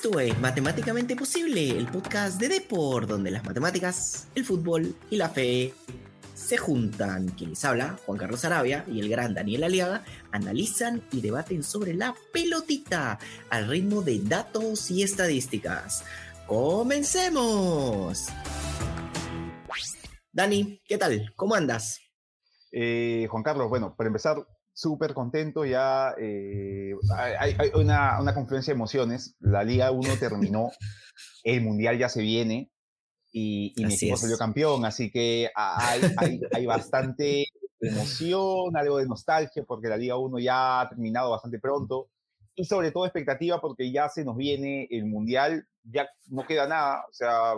Esto es Matemáticamente Posible, el podcast de Depor, donde las matemáticas, el fútbol y la fe se juntan. Quien les habla, Juan Carlos Arabia y el gran Daniel Aliaga, analizan y debaten sobre la pelotita al ritmo de datos y estadísticas. ¡Comencemos! Dani, ¿qué tal? ¿Cómo andas? Eh, Juan Carlos, bueno, para empezar, súper contento, ya eh, hay, una, una, confluencia de emociones, la Liga 1 terminó, el Mundial ya se viene y, y mi equipo salió campeón, así que hay, hay, hay, bastante emoción, algo de nostalgia, porque la Liga 1 ya ha terminado bastante pronto, y sobre todo expectativa porque ya se nos viene el Mundial, ya no queda nada, o sea,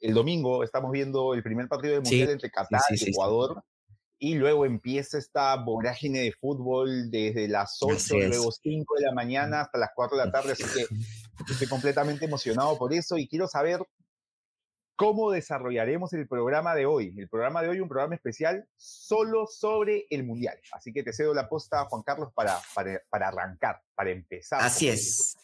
el domingo estamos viendo el primer partido del Mundial entre Qatar y Ecuador y luego empieza esta vorágine de fútbol desde las 8, luego 5 de la mañana hasta las 4 de la tarde, así que estoy completamente emocionado por eso y quiero saber cómo desarrollaremos el programa de hoy. El programa de hoy, un programa especial solo sobre el Mundial. Así que te cedo la posta, Juan Carlos, para, para, para arrancar, para empezar. Así es.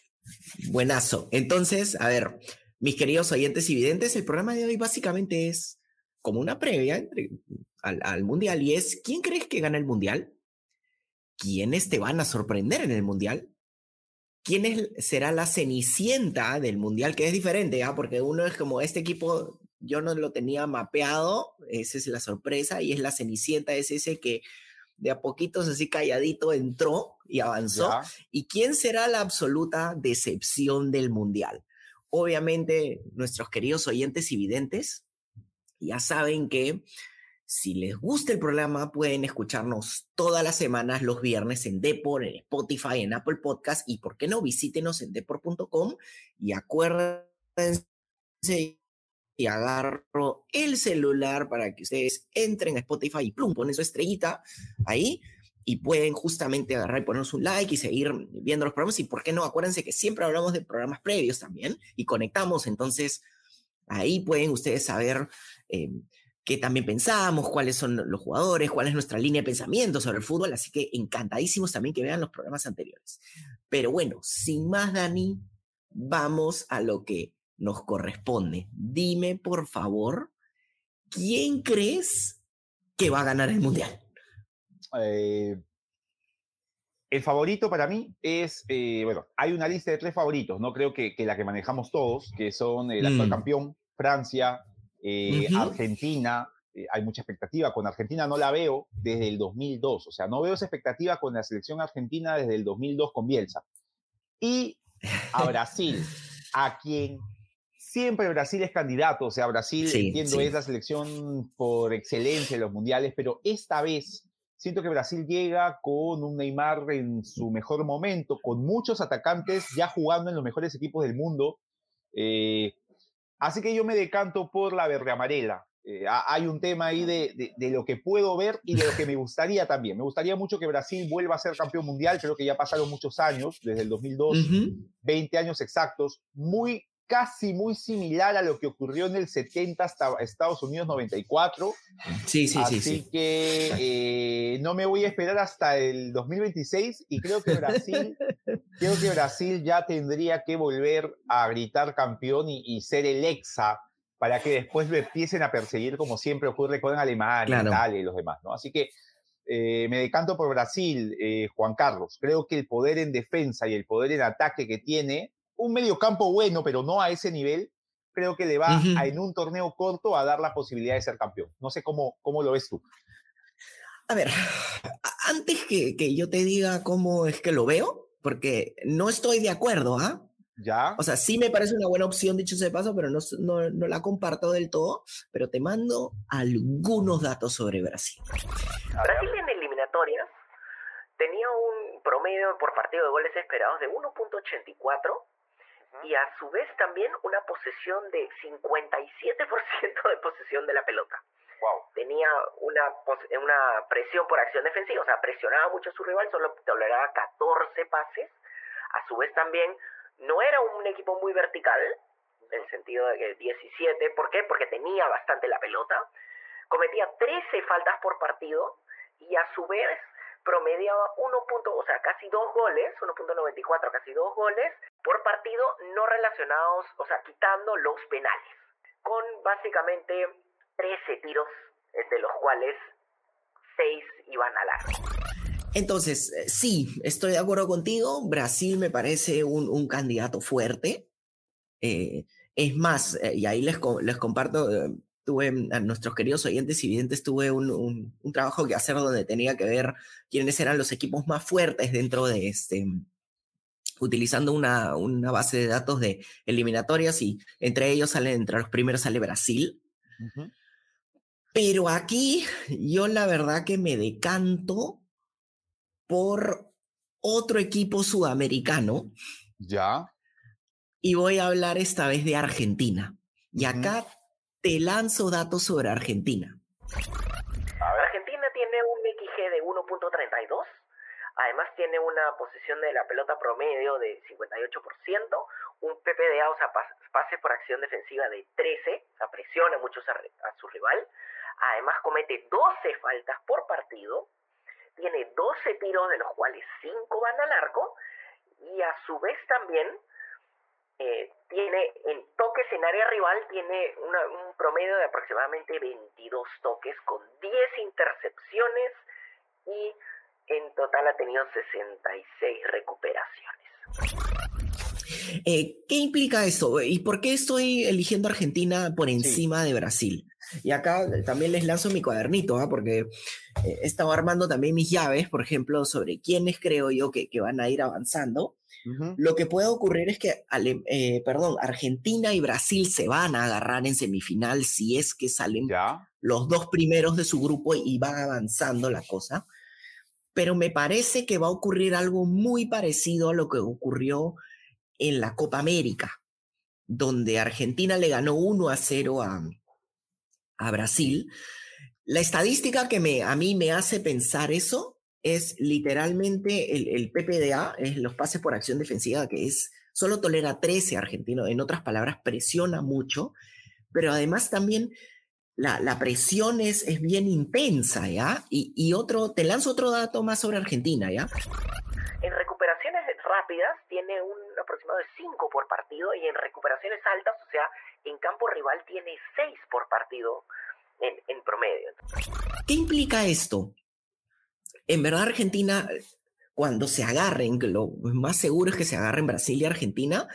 Buenazo. Entonces, a ver, mis queridos oyentes y videntes, el programa de hoy básicamente es como una previa entre al, Mundial y es, ¿quién crees que gana el Mundial? ¿Quiénes te van a sorprender en el Mundial? ¿Quién será la cenicienta del Mundial? Que es diferente, ¿ah? porque uno es como este equipo, yo no lo tenía mapeado, esa es la sorpresa, y es la cenicienta, es ese que de a poquitos así calladito entró y avanzó. ¿Y quién será la absoluta decepción del Mundial? Obviamente, nuestros queridos oyentes y videntes ya saben que si les gusta el programa, pueden escucharnos todas las semanas, los viernes en Depor, en Spotify, en Apple Podcast y, ¿por qué no? Visítenos en depor.com y acuérdense y agarro el celular para que ustedes entren a Spotify y plum, ponen su estrellita ahí y pueden justamente agarrar y ponernos un like y seguir viendo los programas y por qué no, acuérdense que siempre hablamos de programas previos también y conectamos, entonces ahí pueden ustedes saber eh, qué también pensamos, cuáles son los jugadores, cuál es nuestra línea de pensamiento sobre el fútbol, así que encantadísimos también que vean los programas anteriores. Pero bueno, sin más, Dani, vamos a lo que nos corresponde. Dime, por favor, ¿quién crees que va a ganar el Mundial? Eh, el favorito para mí es, eh, bueno, hay una lista de tres favoritos, no creo que, la que manejamos todos, que son el actual mm. campeón, Francia, eh, Argentina, eh, hay mucha expectativa. Con Argentina no la veo desde el 2002. O sea, no veo esa expectativa con la selección argentina desde el 2002 con Bielsa. Y a Brasil, a quien siempre Brasil es candidato. O sea, Brasil, entiendo, es la selección por excelencia en los mundiales, pero esta vez siento que Brasil llega con un Neymar en su mejor momento, con muchos atacantes ya jugando en los mejores equipos del mundo. Eh, Así que yo me decanto por la verde amarela. Eh, hay un tema ahí de, lo que puedo ver y de lo que me gustaría también. Me gustaría mucho que Brasil vuelva a ser campeón mundial. Creo que ya pasaron muchos años, desde el 2002, 20 años exactos. Muy casi muy similar a lo que ocurrió en el 70 hasta Estados Unidos 94. Sí, sí, Así sí. Así que eh, no me voy a esperar hasta el 2026 y creo que Brasil, creo que Brasil ya tendría que volver a gritar campeón y, ser el exa para que después lo empiecen a perseguir como siempre ocurre con Alemania, Italia y los demás, ¿no? Así que eh, me decanto por Brasil, eh, Juan Carlos. Creo que el poder en defensa y el poder en ataque que tiene un medio campo bueno, pero no a ese nivel, creo que le va a, en un torneo corto a dar la posibilidad de ser campeón. No sé cómo, cómo lo ves tú. A ver, antes que, que yo te diga cómo es que lo veo, porque no estoy de acuerdo, ¿ah? ¿Ya? O sea, sí me parece una buena opción, dicho sea de paso, pero no, no, no, la comparto del todo. Pero te mando algunos datos sobre Brasil. Brasil en eliminatorias tenía un promedio por partido de goles esperados de 1.84 y a su vez también una posesión de 57% de posesión de la pelota. Wow. Tenía una, una presión por acción defensiva, o sea, presionaba mucho a su rival, solo toleraba 14 pases. A su vez también no era un equipo muy vertical, en el sentido de que 17, ¿por qué? Porque tenía bastante la pelota. Cometía 13 faltas por partido y a su vez promediaba 1. o sea, casi dos goles, 1.94, casi dos goles por partido no relacionados, o sea, quitando los penales, con básicamente 13 tiros, de los cuales 6 iban al arco. Entonces, eh, sí, estoy de acuerdo contigo. Brasil me parece un, candidato fuerte. Eh, es más, eh, y ahí les, les comparto, tuve a nuestros queridos oyentes y videntes, tuve un, un, trabajo que hacer donde tenía que ver quiénes eran los equipos más fuertes dentro de este, utilizando una, una base de datos de eliminatorias y entre ellos salen, entre los primeros sale Brasil. Pero aquí yo la verdad que me decanto por otro equipo sudamericano. Ya. Y voy a hablar esta vez de Argentina. Y acá te lanzo datos sobre Argentina. Argentina tiene un XG de 1.32. Además tiene una posición de la pelota promedio de 58%, un PPDA, o sea, pase por acción defensiva de 13, o sea, presiona mucho a su rival. Además comete 12 faltas por partido, tiene 12 tiros, de los cuales 5 van al arco, y a su vez también eh, tiene en toques en área rival, tiene un promedio de aproximadamente 22 toques con 10 intercepciones y en total ha tenido 66 recuperaciones. Eh, ¿Qué implica eso? ¿Y por qué estoy eligiendo Argentina por encima de Brasil? Y acá también les lanzo mi cuadernito, ¿ah? porque eh, he estado armando también mis llaves, por ejemplo, sobre quiénes creo yo que, que van a ir avanzando. Lo que puede ocurrir es que, eh, perdón, Argentina y Brasil se van a agarrar en semifinal si es que salen los dos primeros de su grupo y va avanzando la cosa. Pero me parece que va a ocurrir algo muy parecido a lo que ocurrió en la Copa América, donde Argentina le ganó 1 a 0 a, a Brasil. La estadística que me, a mí me hace pensar eso es literalmente el, PPDA, es los pases por acción defensiva, que es, solo tolera 13 argentinos, en otras palabras, presiona mucho, pero además también la, la presión es, es, bien intensa, ¿ya? Y, y, otro, te lanzo otro dato más sobre Argentina, ¿ya? Rápidas tiene un aproximado de 5 por partido y en recuperaciones altas, o sea, en campo rival tiene 6 por partido en, en promedio. ¿Qué implica esto? En verdad Argentina, cuando se agarren, lo más seguro es que se agarren Brasil y Argentina,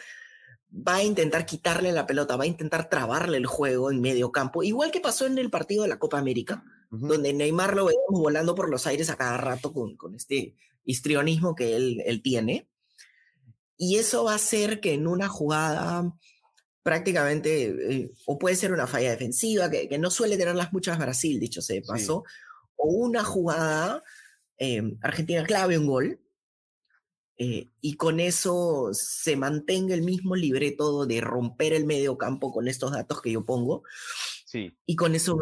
va a intentar quitarle la pelota, va a intentar trabarle el juego en medio campo, igual que pasó en el partido de la Copa América, donde Neymar lo veíamos volando por los aires a cada rato con, con este histrionismo que él, él tiene. Y eso va a hacer que en una jugada prácticamente, eh, o puede ser una falla defensiva, que, que, no suele tenerlas muchas Brasil, dicho se pasó, o una jugada, eh, Argentina clave un gol, eh, y con eso se mantenga el mismo libreto de romper el medio campo con estos datos que yo pongo. Sí. Y con eso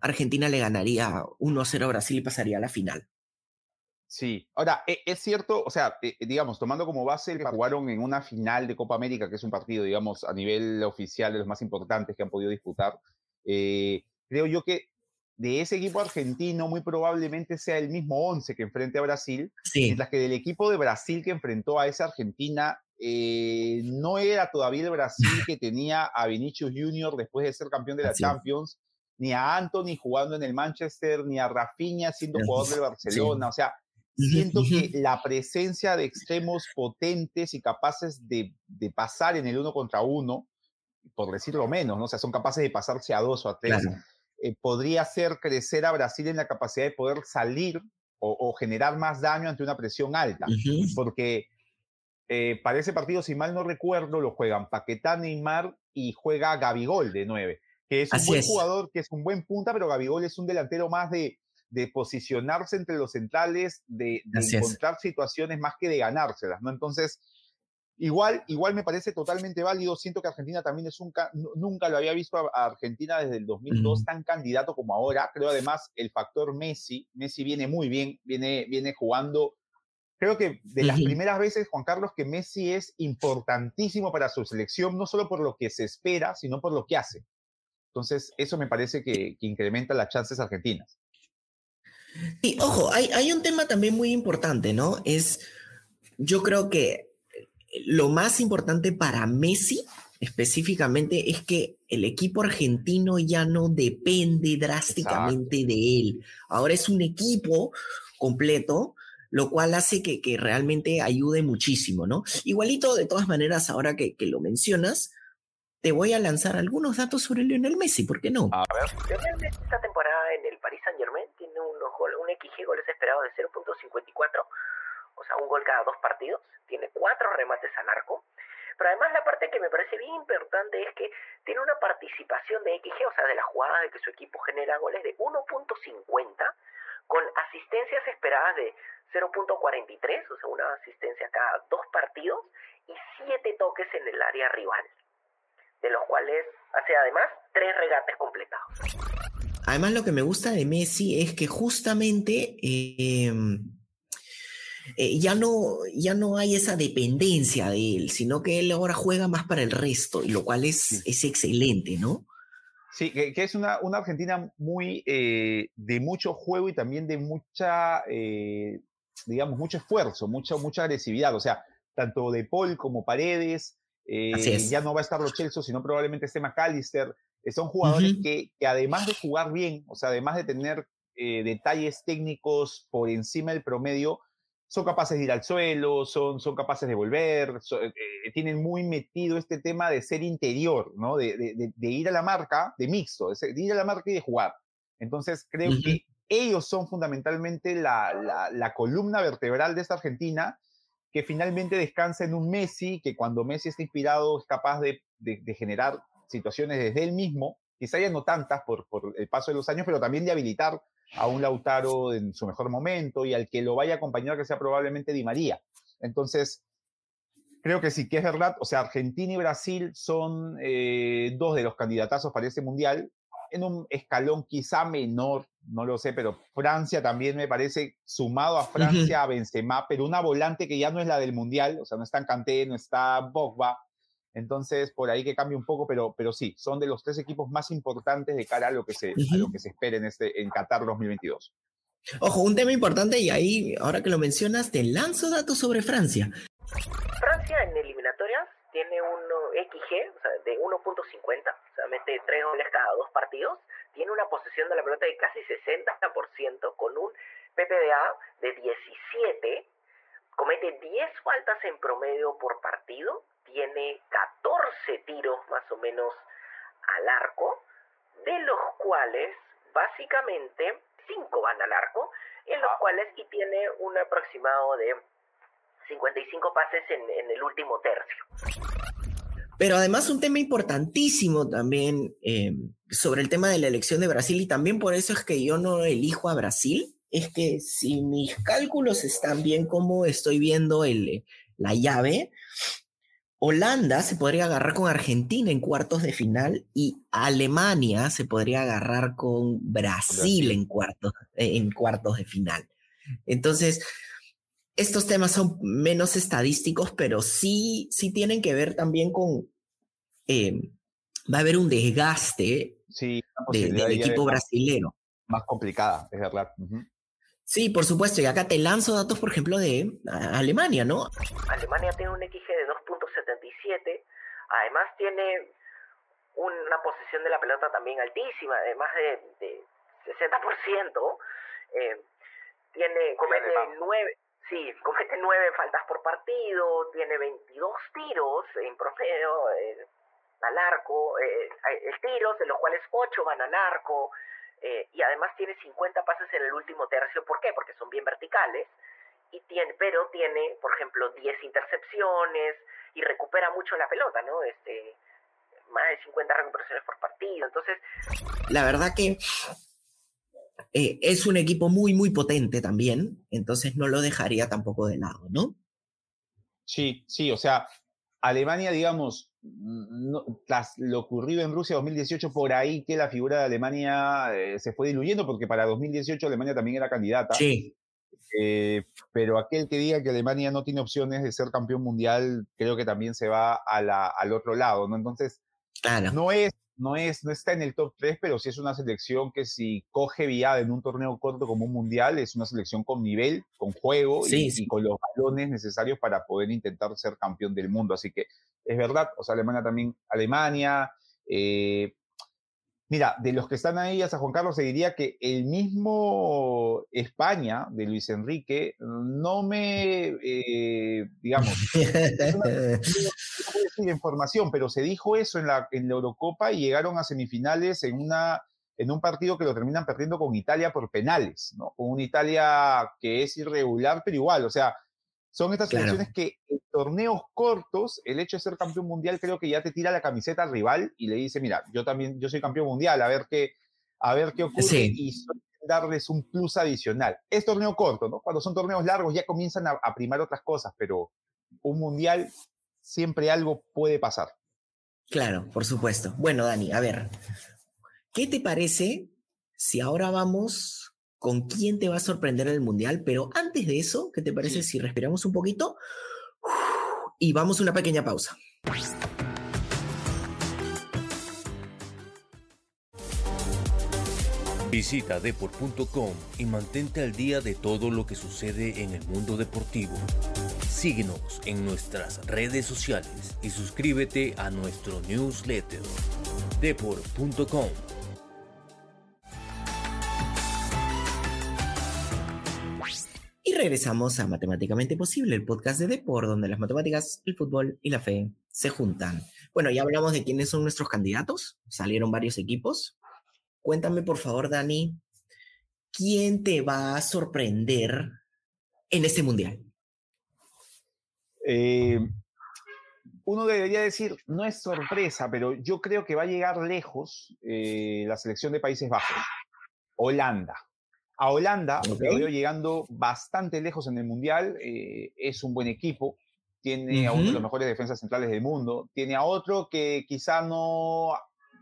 Argentina le ganaría 1-0 a Brasil y pasaría a la final. Sí, ahora, e, es cierto, o sea, eh, digamos, tomando como base que jugaron en una final de Copa América, que es un partido, digamos, a nivel oficial de los más importantes que han podido disputar, eh, creo yo que de ese equipo argentino muy probablemente sea el mismo 11 que enfrente a Brasil, sí. mientras que del equipo de Brasil que enfrentó a esa Argentina eh, no era todavía el Brasil que tenía a Vinicius Junior después de ser campeón de la Champions, ni a Anthony jugando en el Manchester, ni a Rafinha siendo jugador del Barcelona, o sea, Siento que la presencia de extremos potentes y capaces de, pasar en el uno contra uno, por decirlo menos, ¿no? o sea, son capaces de pasarse a dos o a tres, eh, podría hacer crecer a Brasil en la capacidad de poder salir o, generar más daño ante una presión alta. Porque eh, para ese partido, si mal no recuerdo, lo juegan Paquetá, Neymar y juega Gabigol de nueve, que es un buen jugador, que es un buen punta, pero Gabigol es un delantero más de de posicionarse entre los centrales, de, encontrar situaciones más que de ganárselas, ¿no? Entonces, igual, igual me parece totalmente válido. Siento que Argentina también es un, nunca lo había visto a, Argentina desde el 2002 tan candidato como ahora. Creo además el factor Messi, Messi viene muy bien, viene, viene jugando. Creo que de las primeras veces, Juan Carlos, que Messi es importantísimo para su selección, no solo por lo que se espera, sino por lo que hace. Entonces, eso me parece que, que incrementa las chances argentinas. Y ojo, hay, hay un tema también muy importante, ¿no? Es, yo creo que lo más importante para Messi específicamente es que el equipo argentino ya no depende drásticamente de él. Ahora es un equipo completo, lo cual hace que, que, realmente ayude muchísimo, ¿no? Igualito, de todas maneras, ahora que, que, lo mencionas, te voy a lanzar algunos datos sobre Lionel Messi, ¿por qué no? A ver. Lionel Messi esta temporada en el Paris Saint Germain tiene un, un XG goles esperados de 0.54, o sea, un gol cada dos partidos, tiene cuatro remates al arco, pero además la parte que me parece bien importante es que tiene una participación de XG, o sea, de la jugada de que su equipo genera goles de 1.50, con asistencias esperadas de 0.43, o sea, una asistencia cada dos partidos, y siete toques en el área rival, de los cuales hace además tres regates completados. Además, lo que me gusta de Messi es que justamente eh, eh, ya, no, ya no hay esa dependencia de él, sino que él ahora juega más para el resto, lo cual es, es excelente, ¿no? Sí, que, es una, una, Argentina muy eh, de mucho juego y también de mucha, digamos, mucho esfuerzo, mucha, mucha agresividad. O sea, tanto De Paul como Paredes, ya no va a estar Los Chelsea, sino probablemente esté McAllister. Son jugadores que, que, además de jugar bien, o sea, además de tener detalles técnicos por encima del promedio, son capaces de ir al suelo, son, son capaces de volver, eh, eh, tienen muy metido este tema de ser interior, ¿no? De, de, ir a la marca, de mixto, de, ir a la marca y de jugar. Entonces creo que ellos son fundamentalmente la, la, la, columna vertebral de esta Argentina, que finalmente descansa en un Messi, que cuando Messi está inspirado es capaz de, generar situaciones desde él mismo, quizá ya no tantas por, por el paso de los años, pero también de habilitar a un Lautaro en su mejor momento y al que lo vaya a acompañar que sea probablemente Di María. Entonces, creo que sí que es verdad, o sea, Argentina y Brasil son eh, dos de los candidatazos para ese mundial, en un escalón quizá menor, no lo sé, pero Francia también me parece, sumado a Francia, a Benzema, pero una volante que ya no es la del mundial, o sea, no está en Kanté, no está Bogba, entonces, por ahí que cambie un poco, pero, pero sí, son de los tres equipos más importantes de cara a lo que se, a lo que se espera en, este, en Qatar 2022. Ojo, un tema importante y ahí, ahora que lo mencionas, te lanzo datos sobre Francia. Francia en eliminatorias tiene un XG o sea, de 1.50, o sea, mete tres goles cada dos partidos, tiene una posesión de la pelota de casi 60% con un PPDA de 17, comete 10 faltas en promedio por partido tiene 14 tiros más o menos al arco, de los cuales básicamente 5 van al arco, en los cuales y tiene un aproximado de 55 pases en, el último tercio. Pero además un tema importantísimo también eh, sobre el tema de la elección de Brasil y también por eso es que yo no elijo a Brasil, es que si mis cálculos están bien como estoy viendo el, la llave, Holanda se podría agarrar con Argentina en cuartos de final y Alemania se podría agarrar con Brasil, En, cuartos, eh, en cuartos de final. Entonces, estos temas son menos estadísticos, pero sí, sí tienen que ver también con... Em, va a haber un desgaste del equipo brasileño. Más complicada, es verdad. Sí, por supuesto. Y acá te lanzo datos, por ejemplo, de Alemania, ¿no? Alemania tiene un XG de 2.77. Además tiene una posición de la pelota también altísima, de más de, 60%. Eh, tiene, comete nueve, sí, comete nueve faltas por partido, tiene 22 tiros en promedio eh, al arco, eh, tiros, de los cuales 8 van al arco. Eh, y además tiene 50 pases en el último tercio. ¿Por qué? Porque son bien verticales, y tiene, pero tiene, por ejemplo, 10 intercepciones y recupera mucho la pelota, ¿no? Este, más de 50 recuperaciones por partido. Entonces... La verdad que eh, es un equipo muy, muy potente también, entonces no lo dejaría tampoco de lado, ¿no? Sí, sí, o sea, Alemania, digamos, tras lo ocurrido en Rusia 2018, por ahí que la figura de Alemania eh, se fue diluyendo, porque para 2018 Alemania también era candidata. Sí. Eh, pero aquel que diga que Alemania no tiene opciones de ser campeón mundial, creo que también se va a la, al otro lado, ¿no? Entonces, No es no, es, no está en el top 3, pero sí es una selección que si coge viada en un torneo corto como un mundial, es una selección con nivel, con juego y, con los balones necesarios para poder intentar ser campeón del mundo. Así que es verdad, o sea, Alemania también, Alemania, eh, Mira, de los que están ahí, hasta Juan Carlos, se diría que el mismo España de Luis Enrique no me, eh, digamos, no decir información, pero se dijo eso en la, en la Eurocopa y llegaron a semifinales en, una, en un partido que lo terminan perdiendo con Italia por penales, ¿no? Con una Italia que es irregular, pero igual, o sea, son estas selecciones que en torneos cortos, el hecho de ser campeón mundial creo que ya te tira la camiseta al rival y le dice, mira, yo también, yo soy campeón mundial, a ver qué, a ver qué ocurre y darles un plus adicional. Es torneo corto, ¿no? Cuando son torneos largos ya comienzan a, a primar otras cosas, pero un mundial siempre algo puede pasar. Claro, por supuesto. Bueno, Dani, a ver, ¿qué te parece si ahora vamos con quién te va a sorprender el Mundial, pero antes de eso, ¿qué te parece si respiramos un poquito? Y vamos a una pequeña pausa. Visita deport.com y mantente al día de todo lo que sucede en el mundo deportivo. Síguenos en nuestras redes sociales y suscríbete a nuestro newsletter deport.com regresamos a Matemáticamente Posible, el podcast de Depor, donde las matemáticas, el fútbol y la fe se juntan. Bueno, ya hablamos de quiénes son nuestros candidatos, salieron varios equipos. Cuéntame, por favor, Dani, ¿quién te va a sorprender en este mundial? Eh, uno debería decir, no es sorpresa, pero yo creo que va a llegar lejos eh, la selección de Países Bajos, Holanda. A Holanda lo veo llegando bastante lejos en el Mundial. Eh, es un buen equipo. Tiene a uno de los mejores defensas centrales del mundo. Tiene a otro que quizá no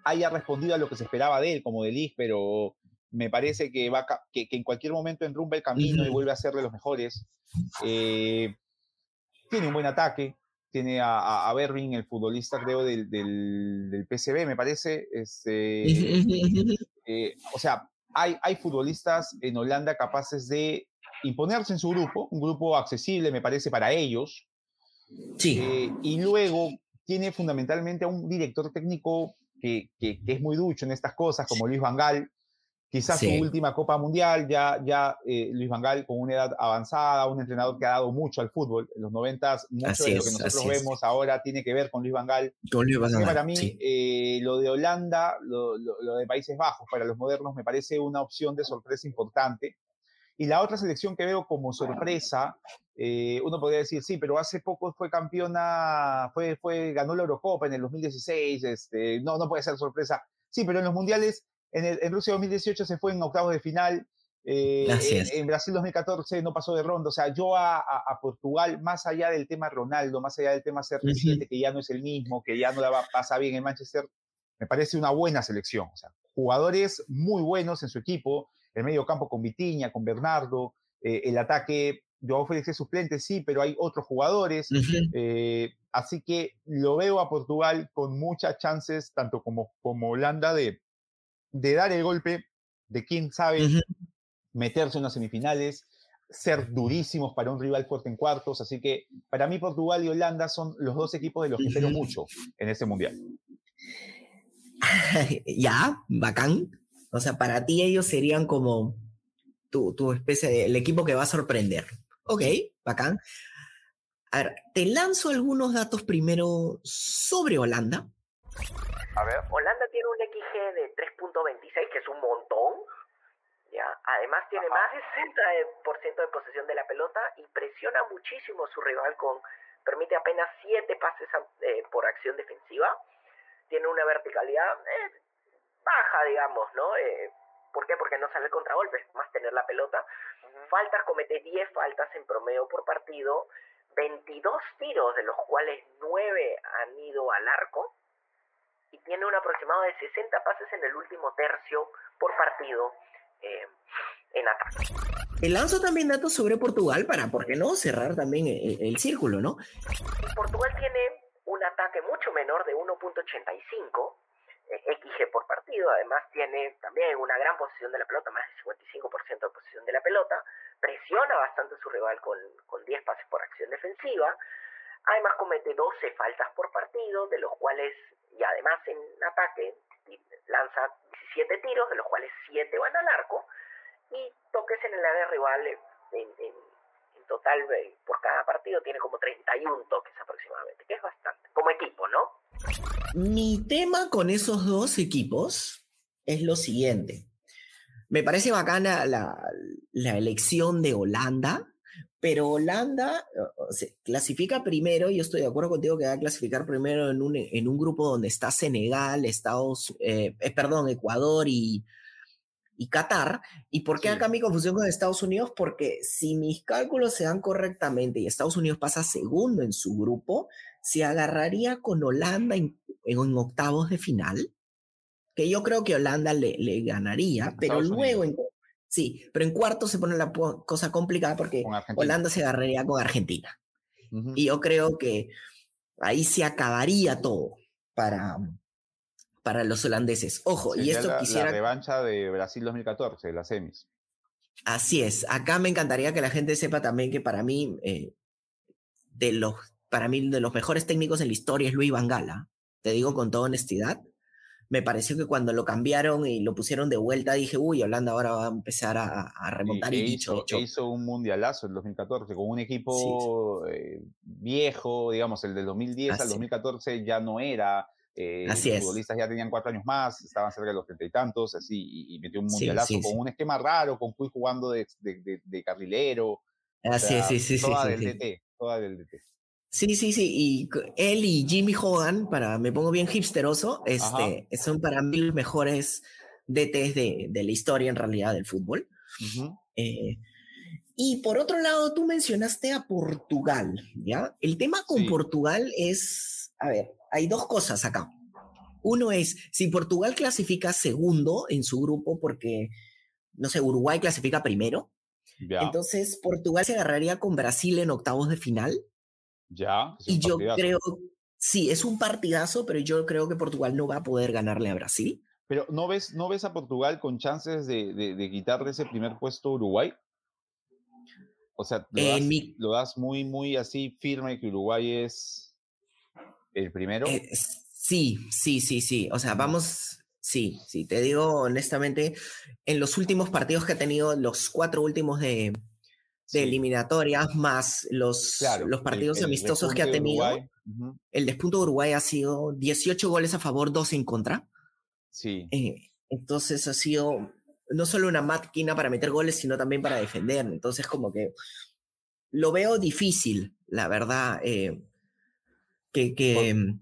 haya respondido a lo que se esperaba de él, como de Lig, pero me parece que, va que, en cualquier momento enrumba el camino y vuelve a ser de los mejores. Eh, tiene un buen ataque. Tiene a, a, Berwin, el futbolista, creo, del, del, PSV, me parece. Este, eh, o sea, hay, futbolistas en Holanda capaces de imponerse en su grupo, un grupo accesible, me parece, para ellos. Sí. Eh, y luego tiene fundamentalmente a un director técnico que, que, es muy ducho en estas cosas, como Luis Vangal, Quizás su última Copa Mundial, ya, ya eh, Luis Vangal con una edad avanzada, un entrenador que ha dado mucho al fútbol. En los noventas, mucho de lo que nosotros vemos ahora tiene que ver con Luis Vangal. Con Luis Vangal. Para mí, eh, lo de Holanda, lo, lo, de Países Bajos, para los modernos, me parece una opción de sorpresa importante. Y la otra selección que veo como sorpresa, eh, uno podría decir, sí, pero hace poco fue campeona, fue, fue, ganó la Eurocopa en el 2016, este, no, no puede ser sorpresa. Sí, pero en los mundiales en, Rusia 2018 se fue en octavos de final. Eh, en, Brasil 2014 no pasó de ronda. O sea, yo a, Portugal, más allá del tema Ronaldo, más allá del tema ser presidente, que ya no es el mismo, que ya no la va, pasa bien en Manchester, me parece una buena selección. O sea, jugadores muy buenos en su equipo, el medio campo con Vitiña, con Bernardo, eh, el ataque, Joao Félix es suplente, sí, pero hay otros jugadores. Eh, así que lo veo a Portugal con muchas chances, tanto como, como Holanda, de, de dar el golpe, de quién sabe meterse en las semifinales, ser durísimos para un rival fuerte en cuartos. Así que para mí Portugal y Holanda son los dos equipos de los que espero mucho en este mundial. ya, bacán. O sea, para ti ellos serían como tu, tu especie de el equipo que va a sorprender. Ok, bacán. A ver, te lanzo algunos datos primero sobre Holanda. A ver. Holanda tiene un XG de 3.26, que es un montón. ¿ya? Además tiene más de 60% de posesión de la pelota y presiona muchísimo a su rival con permite apenas 7 pases eh, por acción defensiva. Tiene una verticalidad eh, baja, digamos, ¿no? Eh, ¿Por qué? Porque no sale contragolpe, más tener la pelota. Faltas, comete 10 faltas en promedio por partido, 22 tiros, de los cuales 9 han ido al arco y tiene un aproximado de 60 pases en el último tercio por partido eh, en ataque. El lanzo también datos sobre Portugal para, ¿por qué no?, cerrar también el, círculo, ¿no? Portugal tiene un ataque ataque mucho menor de 1.85 XG por partido, además tiene también una gran posición de la pelota, más del 55% de posición de la pelota, presiona bastante a su rival con, con 10 pases por acción defensiva, además comete 12 faltas por partido, de los cuales, y además en ataque, lanza 17 tiros, de los cuales 7 van al arco, y toques en el área rival en, en, total por cada partido tiene como 31 toques aproximadamente, que es bastante, como equipo, ¿no? Mi tema con esos dos equipos es lo siguiente. Me parece bacana la, la elección de Holanda, pero Holanda se clasifica primero, y yo estoy de acuerdo contigo que va a clasificar primero en un, en un grupo donde está Senegal, Estados, eh, eh, perdón, Ecuador y, y Qatar. ¿Y por qué acá mi confusión con Estados Unidos? Porque si mis cálculos se dan correctamente y Estados Unidos pasa segundo en su grupo, se agarraría con Holanda en, en octavos de final, que yo creo que Holanda le, le ganaría, pero luego en, sí, pero en cuarto se pone la cosa complicada porque Holanda se agarraría con Argentina. Y yo creo que ahí se acabaría todo para, para los holandeses. Ojo, y esto quisiera... La revancha de Brasil 2014, las semis. Así es. Acá me encantaría que la gente sepa también que para mí, eh, de los, para mí, de los mejores técnicos en la historia es Luis Van Gala. Te digo con toda honestidad. Me pareció que cuando lo cambiaron y lo pusieron de vuelta, dije, uy, Holanda ahora va a empezar a, remontar. Y, hizo, hizo, un mundialis en 2014 con un equipo eh, viejo, digamos, el del 2010 al 2014 ya no era eh, así los futbolistas ya tenían cuatro años más, estaban cerca de los treinta y tantos, así, y, metió un mundialazo con un esquema raro, con Puy jugando de, de, de, carrilero. Así es, sí, sí, toda sí. Del DT, toda del DT. Sí, sí, sí, y él y Jimmy Hogan, para, me pongo bien hipsteroso, este, son para mí los mejores DTs de, de la historia en realidad del fútbol. eh, y por otro lado, tú mencionaste a Portugal, ¿ya? El tema con Portugal es, a ver, hay dos cosas acá. Uno es, si Portugal clasifica segundo en su grupo porque, no sé, Uruguay clasifica primero, entonces Portugal se agarraría con Brasil en octavos de final. Ya. Y yo creo, sí, es un partidazo, pero yo creo que Portugal no va a poder ganarle a Brasil. Pero ¿no ves, no ves a Portugal con chances de, de, quitarle ese primer puesto a Uruguay? O sea, lo, das, lo das muy, muy así firme que Uruguay es el primero. Eh, sí, sí, sí, sí. O sea, vamos, sí, sí, te digo honestamente, en los últimos partidos que ha tenido, los cuatro últimos de, de eliminatorias, más los, los partidos amistosos que ha tenido, el despunto de Uruguay ha sido 18 goles a favor, 2 en contra. Sí. Eh, entonces ha sido no solo una máquina para meter goles, sino también para defender. Entonces, como que lo veo difícil, la verdad. Eh, que... Mm,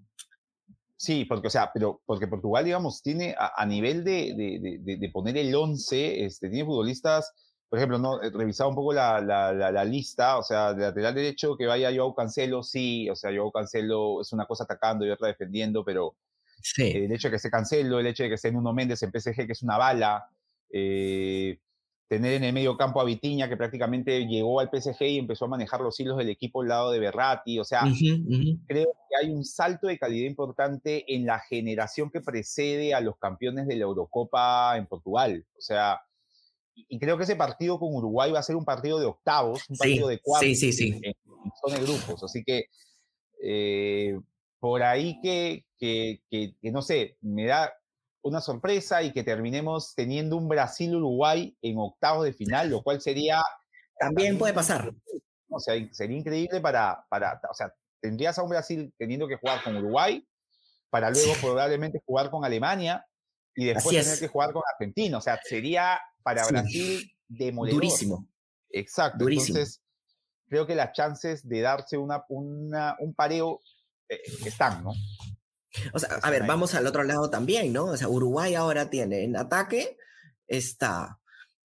sí, porque, o sea, pero porque Portugal, digamos, tiene a, nivel de, de, de, poner el 11, este, tiene futbolistas, por ejemplo, no he revisado un poco la, la, la, lista, o sea, de lateral derecho que vaya Joao Cancelo, sí, o sea, Joao Cancelo es una cosa atacando y otra defendiendo, pero sí. el hecho de que esté Cancelo, el hecho de que esté Nuno Méndez en PSG, que es una bala, eh, tener en el medio campo a Vitiña, que prácticamente llegó al PSG y empezó a manejar los hilos del equipo al lado de Berratti. O sea, creo que hay un salto de calidad importante en la generación que precede a los campeones de la Eurocopa en Portugal. O sea, y creo que ese partido con Uruguay va a ser un partido de octavos, un partido de cuartos sí, sí, en, en, de grupos. Así que eh, por ahí que, que, que, no sé, me da, una sorpresa y que terminemos teniendo un Brasil-Uruguay en octavos de final, lo cual sería... También puede pasar. O sea, sería increíble para, para, o sea, tendrías a un Brasil teniendo que jugar con Uruguay, para luego probablemente jugar con Alemania y después tener que jugar con Argentina. O sea, sería para Brasil demoledor. Durísimo. Exacto. Durísimo. Entonces, creo que las chances de darse una, una un pareo eh, están, ¿no? O sea, a ver, vamos al otro lado también, ¿no? O sea, Uruguay ahora tiene en ataque, está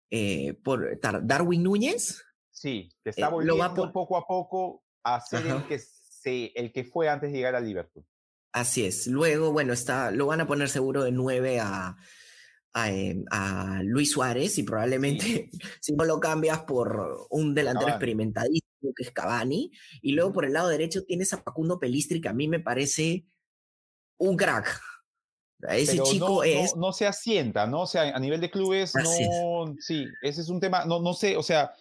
eh, por Darwin Núñez. Sí, que está eh, volviendo poco a poco a ser el que, se, el que fue antes de llegar al Liverpool. Así es. Luego, bueno, está, lo van a poner seguro de 9 a, em, a, Luis Suárez y probablemente si no lo cambias por un delantero experimentadísimo que es Cavani, y luego por el lado derecho tienes a Facundo Pelistri, que a mí me parece un crack. Ese chico no, es. No, se asienta, ¿no? O sea, a nivel de clubes, no. Sí, ese es un tema. No, no sé, o sea,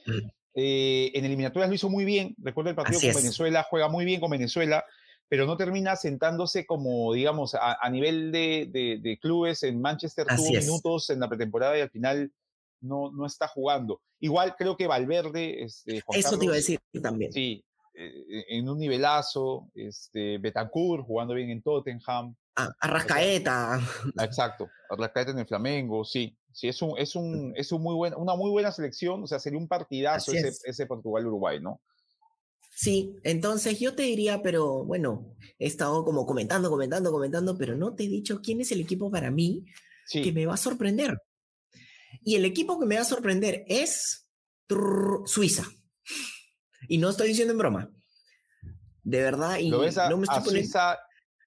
eh, en eliminatorias lo hizo muy bien. Recuerdo el partido con Venezuela, juega muy bien con Venezuela, pero no termina sentándose como, digamos, a, nivel de, de, clubes en Manchester, tuvo minutos en la pretemporada y al final no, no está jugando. Igual creo que Valverde. Este, Eso te iba a decir también. Sí, eh, en un nivelazo. Este, Betancourt jugando bien en Tottenham. Ah, Arrascaeta. Exacto, Arrascaeta en el Flamengo, sí. Sí, es, un, es, un, es un muy buen, una muy buena selección. O sea, sería un partidazo ese, ese Portugal-Uruguay, ¿no? Sí, entonces yo te diría, pero bueno, he estado como comentando, comentando, comentando, pero no te he dicho quién es el equipo para mí que me va a sorprender. Y el equipo que me va a sorprender es Suiza. Y no estoy diciendo en broma. De verdad. Y ¿Lo ves a, no me estoy Suiza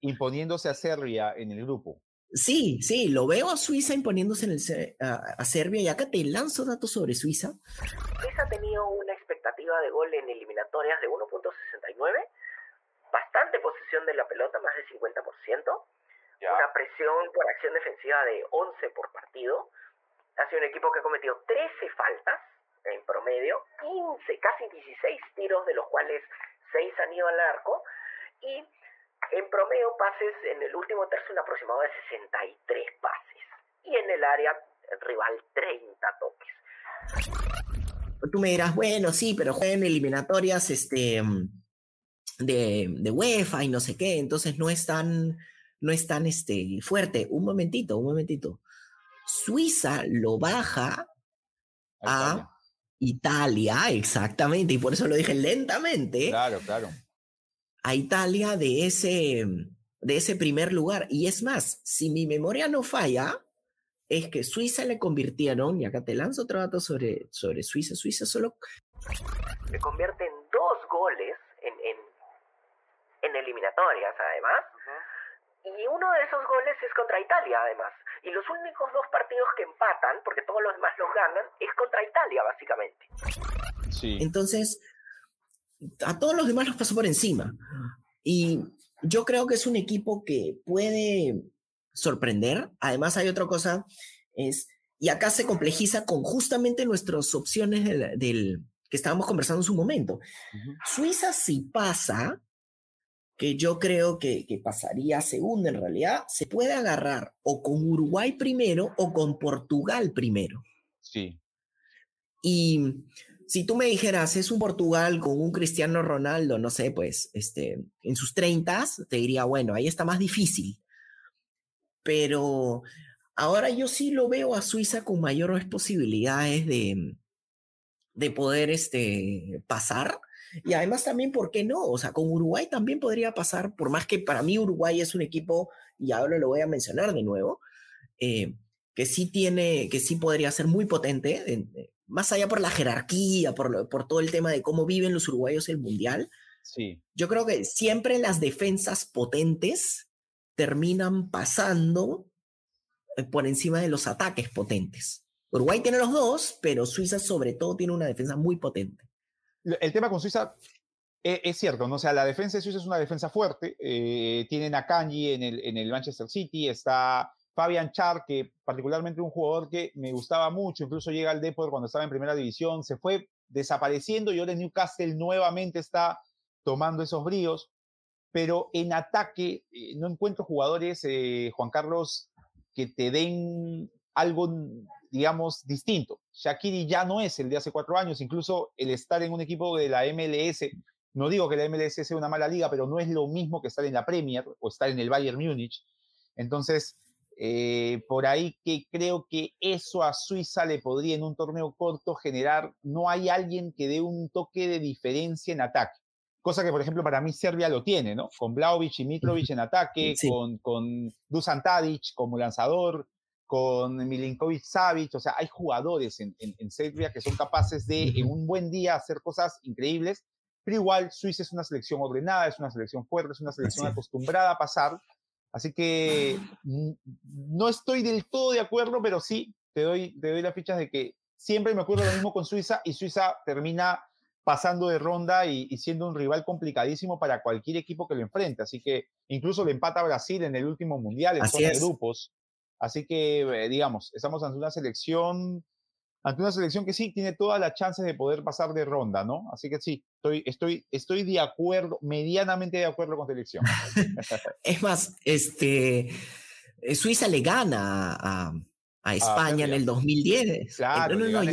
imponiéndose a Serbia en el grupo? Sí, sí, lo veo a Suiza imponiéndose en el, a, Serbia. Y acá te lanzo datos sobre Suiza. Suiza ha tenido una expectativa de gol en eliminatorias de 1.69. Bastante posesión de la pelota, más del 50%. Una presión por acción defensiva de 11 por partido ha sido un equipo que ha cometido 13 faltas en promedio, 15, casi 16 tiros, de los cuales 6 han ido al arco, y en promedio pases en el último tercio un aproximado de 63 pases, y en el área rival 30 toques. Tú me dirás, bueno, sí, pero juegan eliminatorias este, de, de UEFA y no sé qué, entonces no es tan, no es tan este, fuerte. Un momentito, un momentito. Suiza lo baja a Italia. exactamente, y por eso lo dije lentamente. Claro, claro. A Italia de ese, de ese primer lugar. Y es más, si mi memoria no falla, es que Suiza le convirtieron, y acá te lanzo otro dato sobre, sobre Suiza, Suiza solo... Le convierten dos goles en, en, en eliminatorias, además. Y uno de esos goles es contra Italia, además. Y los únicos dos partidos que empatan, porque todos los demás los ganan, es contra Italia, básicamente. Sí. Entonces, a todos los demás los pasó por encima. Y yo creo que es un equipo que puede sorprender. Además, hay otra cosa, es, y acá se complejiza con justamente nuestras opciones del, que estábamos conversando en su momento. Suiza si pasa, que yo creo que, que pasaría segundo en realidad, se puede agarrar o con Uruguay primero o con Portugal primero. Sí. Y si tú me dijeras, es un Portugal con un Cristiano Ronaldo, no sé, pues, este, en sus 30, te diría, bueno, ahí está más difícil. Pero ahora yo sí lo veo a Suiza con mayores posibilidades de, de poder este, pasar y además también, ¿por qué no? O sea, con Uruguay también podría pasar, por más que para mí Uruguay es un equipo, y ahora lo voy a mencionar de nuevo, eh, que sí tiene, que sí podría ser muy potente, más allá por la jerarquía, por, por todo el tema de cómo viven los uruguayos el Mundial. Sí. Yo creo que siempre las defensas potentes terminan pasando eh, por encima de los ataques potentes. Uruguay tiene los dos, pero Suiza sobre todo tiene una defensa muy potente el tema con Suiza e, es, cierto, ¿no? O sea, la defensa de Suiza es una defensa fuerte. Eh, tienen a Kanji en el, en el Manchester City, está Fabian Char, que particularmente un jugador que me gustaba mucho, incluso llega al Depor cuando estaba en primera división, se fue desapareciendo y ahora Newcastle nuevamente está tomando esos bríos, pero en ataque eh, no encuentro jugadores, eh, Juan Carlos, que te den algo digamos, distinto. Shakiri ya no es el de hace cuatro años, incluso el estar en un equipo de la MLS, no digo que la MLS sea una mala liga, pero no es lo mismo que estar en la Premier o estar en el Bayern Múnich. Entonces, eh, por ahí que creo que eso a Suiza le podría en un torneo corto generar, no hay alguien que dé un toque de diferencia en ataque. Cosa que, por ejemplo, para mí Serbia lo tiene, ¿no? Con Blaovic y Mitrovic en ataque, con, con Dusan Tadic como lanzador, con Milinkovic Savic, o sea, hay jugadores en, en, Serbia que son capaces de en un buen día hacer cosas increíbles, pero igual Suiza es una selección ordenada, es una selección fuerte, es una selección acostumbrada a pasar, así que no estoy del todo de acuerdo, pero sí te doy, te doy las fichas de que siempre me acuerdo lo mismo con Suiza y Suiza termina pasando de ronda y, siendo un rival complicadísimo para cualquier equipo que lo enfrente. Así que incluso le empata a Brasil en el último mundial en zona de grupos. Así que, eh, digamos, estamos ante una selección, ante una selección que sí tiene todas las chances de poder pasar de ronda, ¿no? Así que sí, estoy, estoy, estoy de acuerdo, medianamente de acuerdo con selección. es más, este, eh, Suiza le gana a, a España en el 2010. Claro, no, no,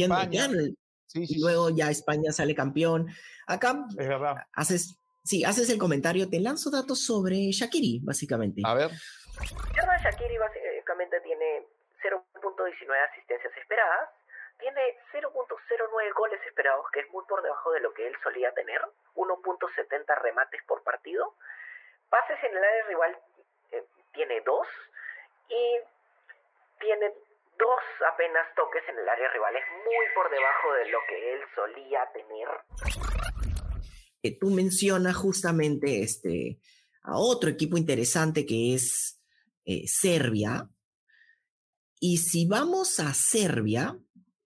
y luego ya España sale campeón. Acá es verdad. haces, sí, haces el comentario, te lanzo datos sobre Shakiri, básicamente. A ver. Shakiri básicamente tiene 0.19 asistencias esperadas, tiene 0.09 goles esperados, que es muy por debajo de lo que él solía tener, 1.70 remates por partido, pases en el área rival eh, tiene dos y tiene dos apenas toques en el área rival. Es muy por debajo de lo que él solía tener. Eh, tú mencionas justamente este, a otro equipo interesante que es eh, Serbia. Y si vamos a Serbia,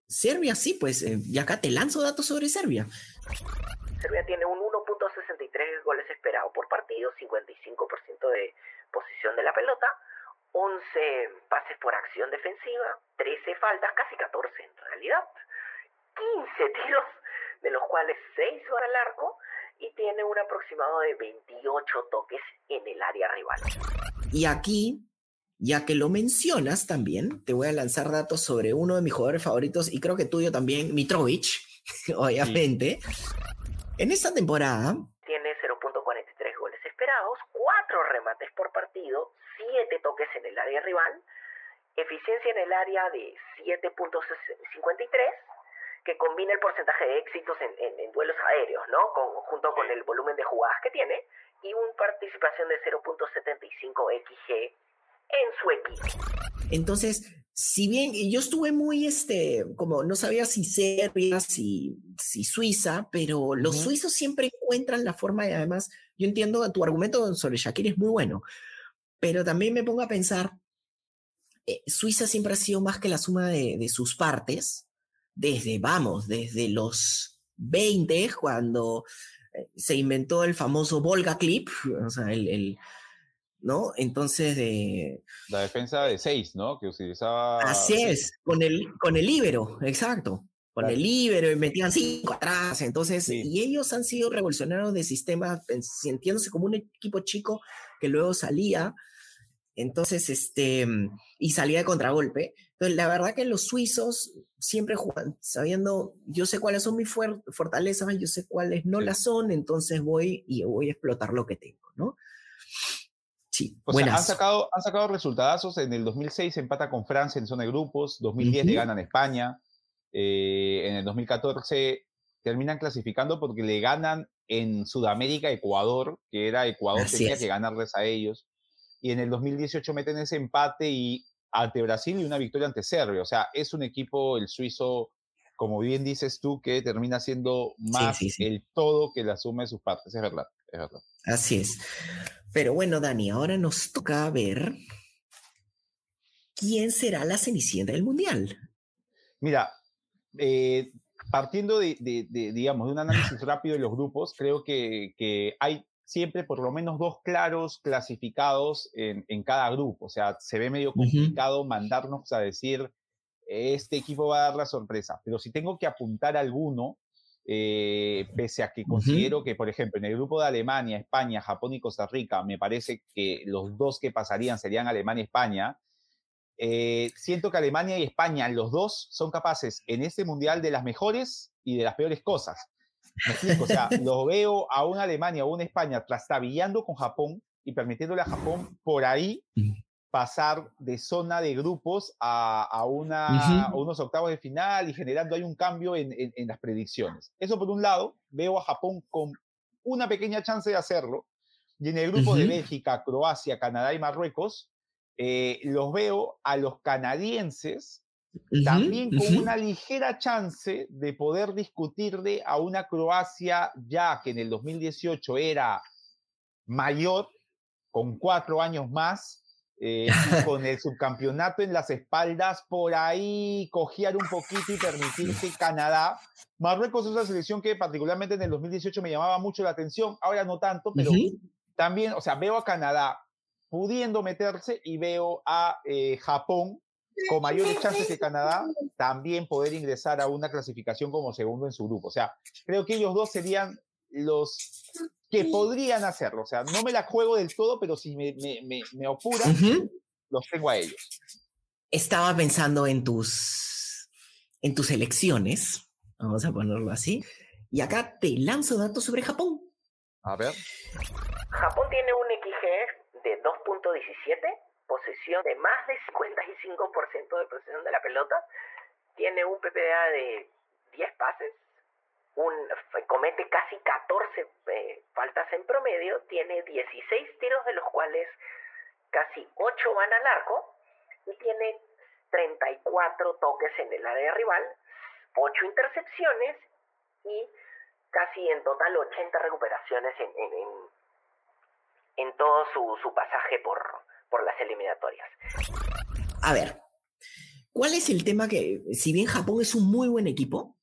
Serbia sí, pues eh, y acá te lanzo datos sobre Serbia. Serbia tiene un 1.63 goles esperados por partido, 55% de posición de la pelota, 11 pases por acción defensiva, 13 faltas, casi 14 en realidad, 15 tiros, de los cuales 6 van al arco y tiene un aproximado de 28 toques en el área rival. Y aquí, ya que lo mencionas también, te voy a lanzar datos sobre uno de mis jugadores favoritos y creo que tuyo también, Mitrovic, obviamente. En esta temporada... Tiene 0.43 goles esperados, 4 remates por partido, 7 toques en el área rival, eficiencia en el área de 7.53, que combina el porcentaje de éxitos en, duelos aéreos, ¿no? junto con el volumen de jugadas que tiene, y una participación de 0.75 XG en su equipo. Entonces, si bien yo estuve muy, este, como no sabía si Serbia, si, si Suiza, pero los suizos siempre encuentran la forma y además, yo entiendo tu argumento sobre Shakir es muy bueno, pero también me pongo a pensar, eh, Suiza siempre ha sido más que la suma de, sus partes, desde, vamos, desde los 20, cuando eh, se inventó el famoso Volga Clip, o sea, el, ¿no? Entonces de... La defensa de 6, ¿no? Que utilizaba... Así es, con el, con el libero, exacto. Con el libero y metían cinco atrás, entonces, y ellos han sido revolucionarios de sistema, sintiéndose como un equipo chico que luego salía. Entonces, este, y salía de contragolpe. Entonces, la verdad que los suizos siempre juegan, sabiendo, yo sé cuáles son mis fortalezas, yo sé cuáles no las son, entonces voy y voy a explotar lo que tengo, ¿no? Sí, o sea, han sacado, han sacado resultados. En el 2006 empata con Francia en zona de grupos, 2010 le ganan a España, eh, en el 2014 terminan clasificando porque le ganan en Sudamérica Ecuador, que era Ecuador tenía que ganarles a ellos y en el 2018 meten ese empate y ante Brasil y una victoria ante Serbia. O sea, es un equipo, el suizo, como bien dices tú, que termina siendo más el todo que la suma de sus partes. Es verdad, es verdad. Así es. Pero bueno, Dani, ahora nos toca ver quién será la cenicienta del Mundial. Mira, eh, partiendo de, digamos, de un análisis rápido de los grupos, creo que, que hay siempre por lo menos dos claros clasificados en, cada grupo. O sea, se ve medio complicado mandarnos a decir, este equipo va a dar la sorpresa. Pero si tengo que apuntar alguno, eh, pese a que considero que, por ejemplo, en el grupo de Alemania, España, Japón y Costa Rica, me parece que los dos que pasarían serían Alemania y España. Eh, siento que Alemania y España, los dos, son capaces en este mundial de las mejores y de las peores cosas. O sea, lo veo a una Alemania o una España trastabillando con Japón y permitiéndole a Japón por ahí pasar de zona de grupos a, una, unos octavos de final y generando ahí un cambio en, las predicciones. Eso por un lado, veo a Japón con una pequeña chance de hacerlo. Y en el grupo de Bélgica, Croacia, Canadá y Marruecos, eh, los veo a los canadienses también con una ligera chance de poder discutirle a una Croacia ya que en el 2018 era mayor, con cuatro años más, eh, con el subcampeonato en las espaldas, por ahí cojear un poquito y permitir que Canadá. Marruecos es una selección que particularmente en el 2018 me llamaba mucho la atención, ahora no tanto, pero también, o sea, veo a Canadá pudiendo meterse y veo a eh, Japón con mayores chances que Canadá también poder ingresar a una clasificación como segundo en su grupo. O sea, creo que ellos dos serían los que podrían hacerlo. O sea, no me la juego del todo, pero si me, me, me, me los tengo a ellos. Estaba pensando en tus, en tus elecciones, vamos a ponerlo así, y acá te lanzo datos sobre Japón. A ver. Japón tiene un de 2.17 posesión de más de 55% de posesión de la pelota, tiene un PPA de 10 pases, un, comete casi 14 eh, faltas en promedio, tiene 16 tiros de los cuales casi 8 van al arco y tiene 34 toques en el área rival, 8 intercepciones y casi en total 80 recuperaciones en, todo su, su pasaje por, por las eliminatorias. A ver, ¿cuál es el tema que, si bien Japón es un muy buen equipo,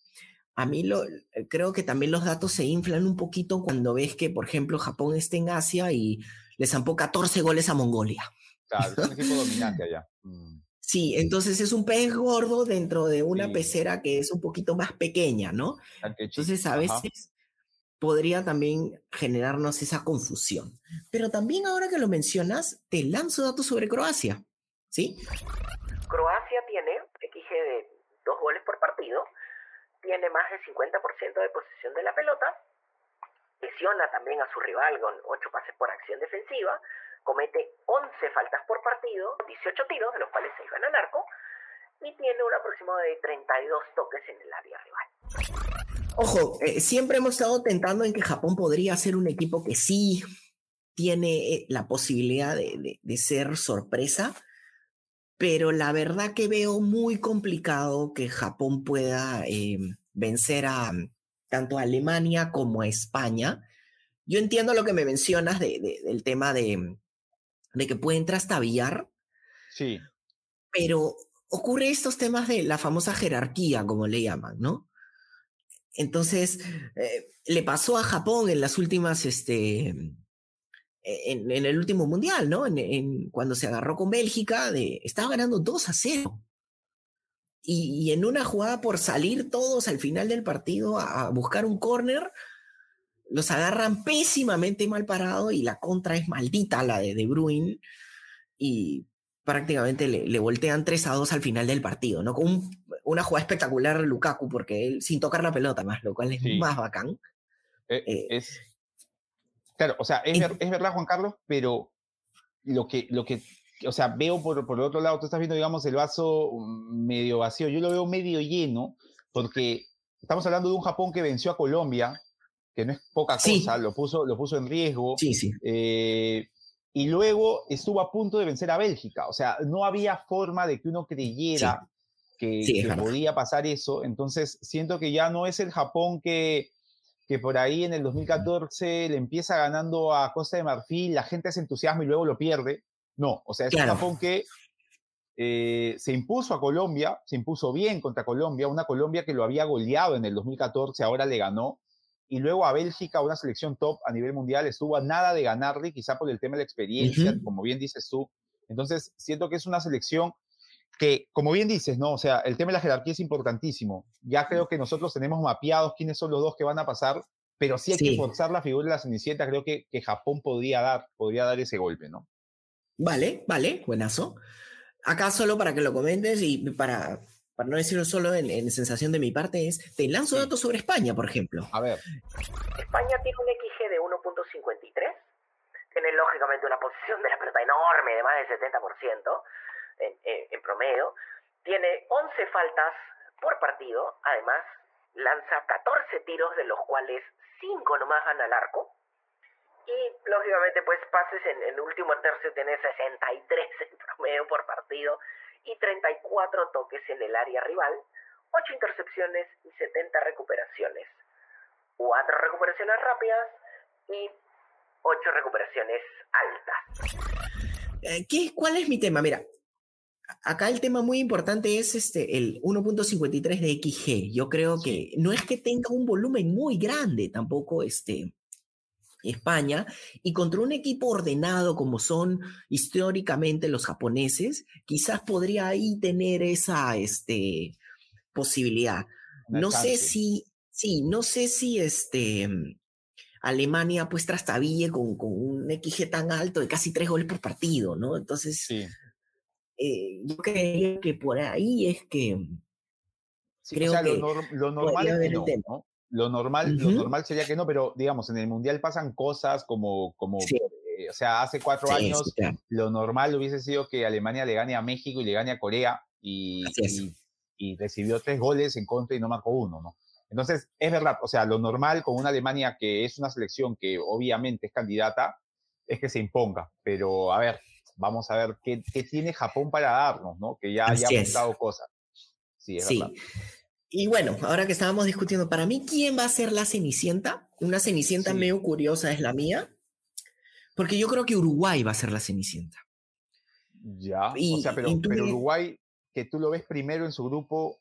a mí lo, creo que también los datos se inflan un poquito cuando ves que, por ejemplo, Japón está en Asia y le zampó 14 goles a Mongolia. Claro, es un equipo dominante allá. Mm. Sí, entonces es un pez gordo dentro de una pecera que es un poquito más pequeña, ¿no? Entonces a veces podría también generarnos esa confusión. Pero también ahora que lo mencionas, te lanzo datos sobre Croacia, ¿sí? Croacia tiene XG de dos goles por partido, tiene más del 50% de posesión de la pelota, lesiona también a su rival con 8 pases por acción defensiva, comete 11 faltas por partido, 18 tiros, de los cuales 6 van al arco, y tiene un aproximado de 32 toques en el área rival. Ojo, eh, siempre hemos estado tentando en que Japón podría ser un equipo que sí tiene eh, la posibilidad de, ser sorpresa, pero la verdad que veo muy complicado que Japón pueda eh, vencer a tanto a Alemania como a España. Yo entiendo lo que me mencionas del tema de, de que pueden trastabillar. Sí. Pero ocurre estos temas de la famosa jerarquía, como le llaman, ¿no? Entonces, eh, le pasó a Japón en las últimas, este, en, el último mundial, ¿no? En, cuando se agarró con Bélgica, estaba ganando 2 a 0. Y, en una jugada por salir todos al final del partido a, buscar un córner, los agarran pésimamente mal parado y la contra es maldita, la de De Bruyne. Y prácticamente le, le, voltean 3 a 2 al final del partido, ¿no? Con una jugada espectacular Lukaku, porque él sin tocar la pelota más, lo cual es más bacán. Eh, eh, es, claro, o sea, es, es, verdad, Juan Carlos, pero lo que, lo que o sea, veo por, por el otro lado, tú estás viendo, digamos, el vaso medio vacío, yo lo veo medio lleno, porque estamos hablando de un Japón que venció a Colombia, que no es poca cosa, lo, puso, lo puso en riesgo. Sí, sí. Eh, y luego estuvo a punto de vencer a Bélgica. O sea, no había forma de que uno creyera que, podía pasar eso. Entonces, siento que ya no es el Japón que, que por ahí en el 2014 le empieza ganando a Costa de Marfil, la gente se entusiasma y luego lo pierde. No, o sea, es un Japón que eh, se impuso a Colombia, se impuso bien contra Colombia, una Colombia que lo había goleado en el 2014, ahora le ganó y luego a Bélgica, una selección top a nivel mundial, estuvo a nada de ganarle, quizá por el tema de la experiencia, como bien dices tú. Entonces, siento que es una selección que, como bien dices, ¿no? O sea, el tema de la jerarquía es importantísimo. Ya creo que nosotros tenemos mapeados quiénes son los dos que van a pasar, pero sí hay que forzar la figura de la Cenicienta. Creo que, que Japón podría dar, podría dar ese golpe, ¿no? Vale, vale, buenazo. Acá solo para que lo comentes y para para no decirlo solo en, sensación de mi parte, es, te lanzo datos sobre España, por ejemplo. A ver. España tiene un XG de 1.53, tiene lógicamente una posición de la pelota enorme, de más del 70% en, en promedio, tiene 11 faltas por partido, además lanza 14 tiros, de los cuales 5 nomás van al arco, y lógicamente pues pases en el último tercio tiene 63 en promedio por partido y 34 toques en el área rival, 8 intercepciones y 70 recuperaciones, 4 recuperaciones rápidas y 8 recuperaciones altas. eh, ¿qué, ¿cuál es mi tema? Mira, acá el tema muy importante es este, el 1.53 de XG. Yo creo que no es que tenga un volumen muy grande tampoco este, España, y contra un equipo ordenado como son históricamente los japoneses, quizás podría ahí tener esa este, posibilidad. No sé si, sí, no sé si este, Alemania pues trastabille con, con un XG tan alto de casi tres goles por partido, ¿no? Entonces, eh, yo creo que por ahí es que... creo que lo, normal es que no, Lo normal, lo normal sería que no, pero digamos, en el Mundial pasan cosas como, como eh, o sea, hace cuatro años lo normal hubiese sido que Alemania le gane a México y le gane a Corea y, y, recibió tres goles en contra y no marcó uno, ¿no? Entonces, es verdad, o sea, lo normal con una Alemania que es una selección que obviamente es candidata, es que se imponga, pero a ver, vamos a ver qué, qué tiene Japón para darnos, ¿no? Que ya haya montado cosas. Sí, es verdad. Y bueno, ahora que estábamos discutiendo, para mí, ¿quién va a ser la Cenicienta? Una Cenicienta medio curiosa es la mía, porque yo creo que Uruguay va a ser la Cenicienta. Ya, o sea, pero, pero Uruguay, que tú lo ves primero en su grupo,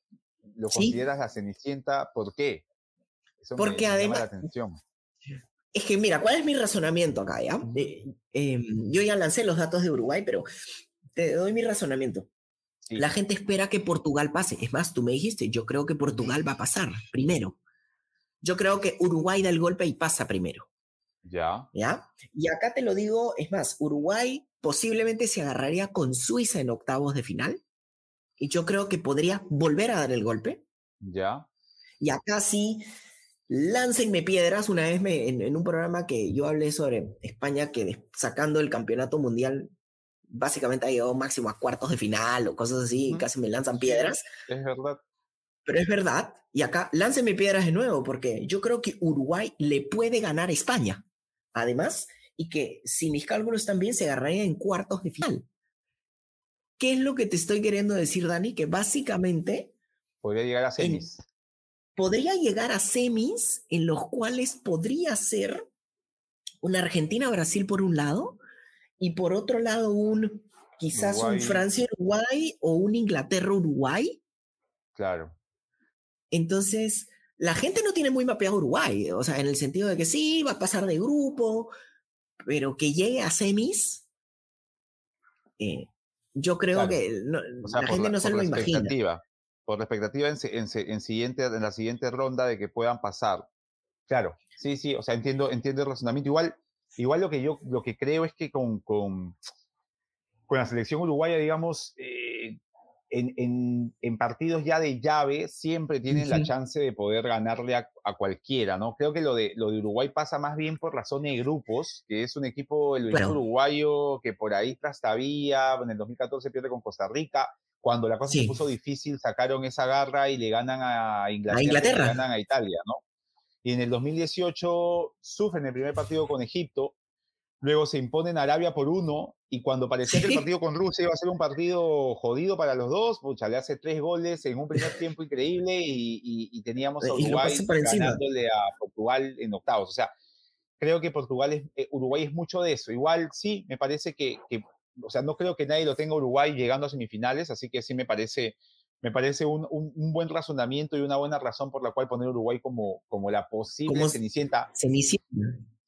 lo consideras la Cenicienta, ¿por qué? Eso Porque además... la atención. Es que mira, ¿cuál es mi razonamiento acá? Ya? Em, yo ya lancé los datos de Uruguay, pero te doy mi razonamiento. La gente espera que Portugal pase. Es más, tú me dijiste, yo creo que Portugal va a pasar primero. Yo creo que Uruguay da el golpe y pasa primero. Ya. ¿Ya? Y acá te lo digo, es más, Uruguay posiblemente se agarraría con Suiza en octavos de final. Y yo creo que podría volver a dar el golpe. Ya. Y acá sí, láncenme piedras. Una vez me, en, un programa que yo hablé sobre España, que sacando el campeonato mundial básicamente ha llegado máximo a cuartos de final o cosas así, casi me lanzan piedras. Es verdad. Pero es verdad, y acá láncenme piedras de nuevo, porque yo creo que Uruguay le puede ganar a España, además, y que si mis cálculos están bien, se agarraría en cuartos de final. ¿Qué es lo que te estoy queriendo decir, Dani? Que básicamente... Podría llegar a semis. podría llegar a semis en los cuales podría ser una Argentina-Brasil por un lado, y por otro lado un quizás un Francia-Uruguay o un Inglaterra-Uruguay. Claro. Entonces, la gente no tiene muy mapeado Uruguay, o sea, en el sentido de que sí, va a pasar de grupo, pero que llegue a semis, eh, yo creo que la gente no se lo imagina. Por la expectativa en, en, siguiente, en la siguiente ronda de que puedan pasar. Claro, sí, sí, o sea, entiendo, entiendo el razonamiento. Igual, Igual lo que yo lo que creo es que con, con, con la selección uruguaya, digamos, eh, en, en, en, partidos ya de llave siempre tienen la chance de poder ganarle a, a, cualquiera, ¿no? Creo que lo de, lo de Uruguay pasa más bien por la zona de grupos, que es un equipo, el uruguayo, que por ahí trastabía, en el 2014 pierde con Costa Rica, cuando la cosa se puso difícil, sacaron esa garra y le ganan a Inglaterra, a Inglaterra. Y le ganan a Italia, ¿no? Y en el 2018 sufren el primer partido con Egipto, luego se imponen a Arabia por uno, y cuando parecía que el partido con Rusia iba a ser un partido jodido para los dos, pucha, le hace tres goles en un primer tiempo increíble y, teníamos a Uruguay ganándole a Portugal en octavos. O sea, creo que Portugal es, eh, Uruguay es mucho de eso. Igual sí, me parece que, que, o sea, no creo que nadie lo tenga Uruguay llegando a semifinales, así que sí me parece me parece un, un, buen razonamiento y una buena razón por la cual poner Uruguay como, como la posible Cenicienta. Cenicienta.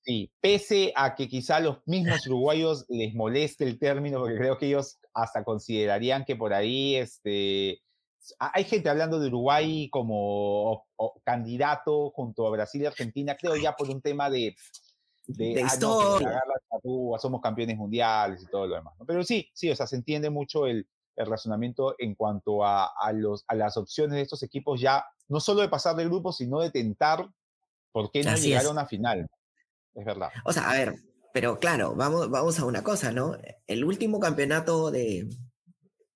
Sí, pese a que quizá a los mismos uruguayos les moleste el término, porque creo que ellos hasta considerarían que por ahí este, hay gente hablando de Uruguay como candidato junto a Brasil y Argentina, creo ya por un tema de, de, ah, historia. somos campeones mundiales y todo lo demás. Pero sí, sí, o sea, se entiende mucho el, el razonamiento en cuanto a, los, a las opciones de estos equipos ya, no solo de pasar de grupo, sino de tentar por qué no llegar a una final. Es verdad. O sea, a ver, pero claro, vamos, vamos a una cosa, ¿no? El último campeonato de,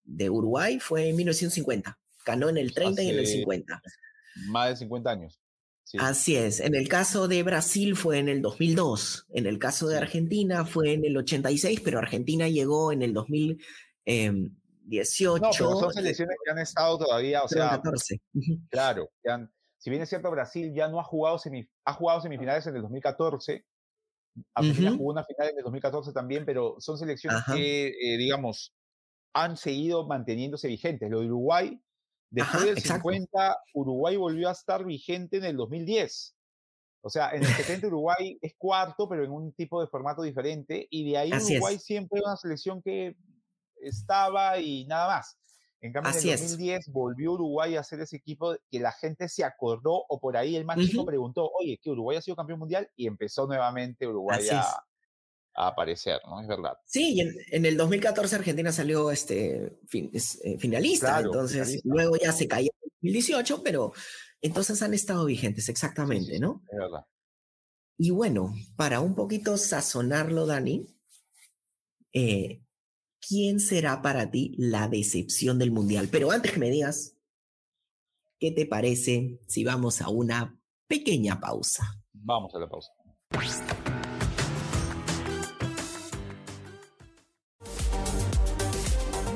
de Uruguay fue en 1950. Ganó en el 30 y en el 50. Más de 50 años. Así es. En el caso de Brasil fue en el 2002. En el caso de Argentina fue en el 86, pero Argentina llegó en el 2000. 18. No, pero son selecciones que han estado todavía, o sea, 14. claro, si bien es cierto, Brasil ya no ha jugado, ha jugado semifinales en el 2014, Argentina jugó una final en el 2014 también, pero son selecciones que, eh, digamos, han seguido manteniéndose vigentes. Lo de Uruguay, después del 50, Uruguay volvió a estar vigente en el 2010. O sea, en el 70 Uruguay es cuarto, pero en un tipo de formato diferente. Y de ahí Uruguay siempre es una selección que estaba y nada más. En cambio, en el 2010 volvió Uruguay a ser ese equipo que la gente se acordó o por ahí el más chico preguntó, oye, que Uruguay ha sido campeón mundial y empezó nuevamente Uruguay a, aparecer, ¿no? Es verdad. Sí, y en, el 2014 Argentina salió este, eh, finalista, entonces luego ya se cayó en 2018, pero entonces han estado vigentes, exactamente, ¿no? Es verdad. Y bueno, para un poquito sazonarlo, Dani, eh, ¿quién será para ti la decepción del Mundial? Pero antes que me digas, ¿qué te parece si vamos a una pequeña pausa? Vamos a la pausa.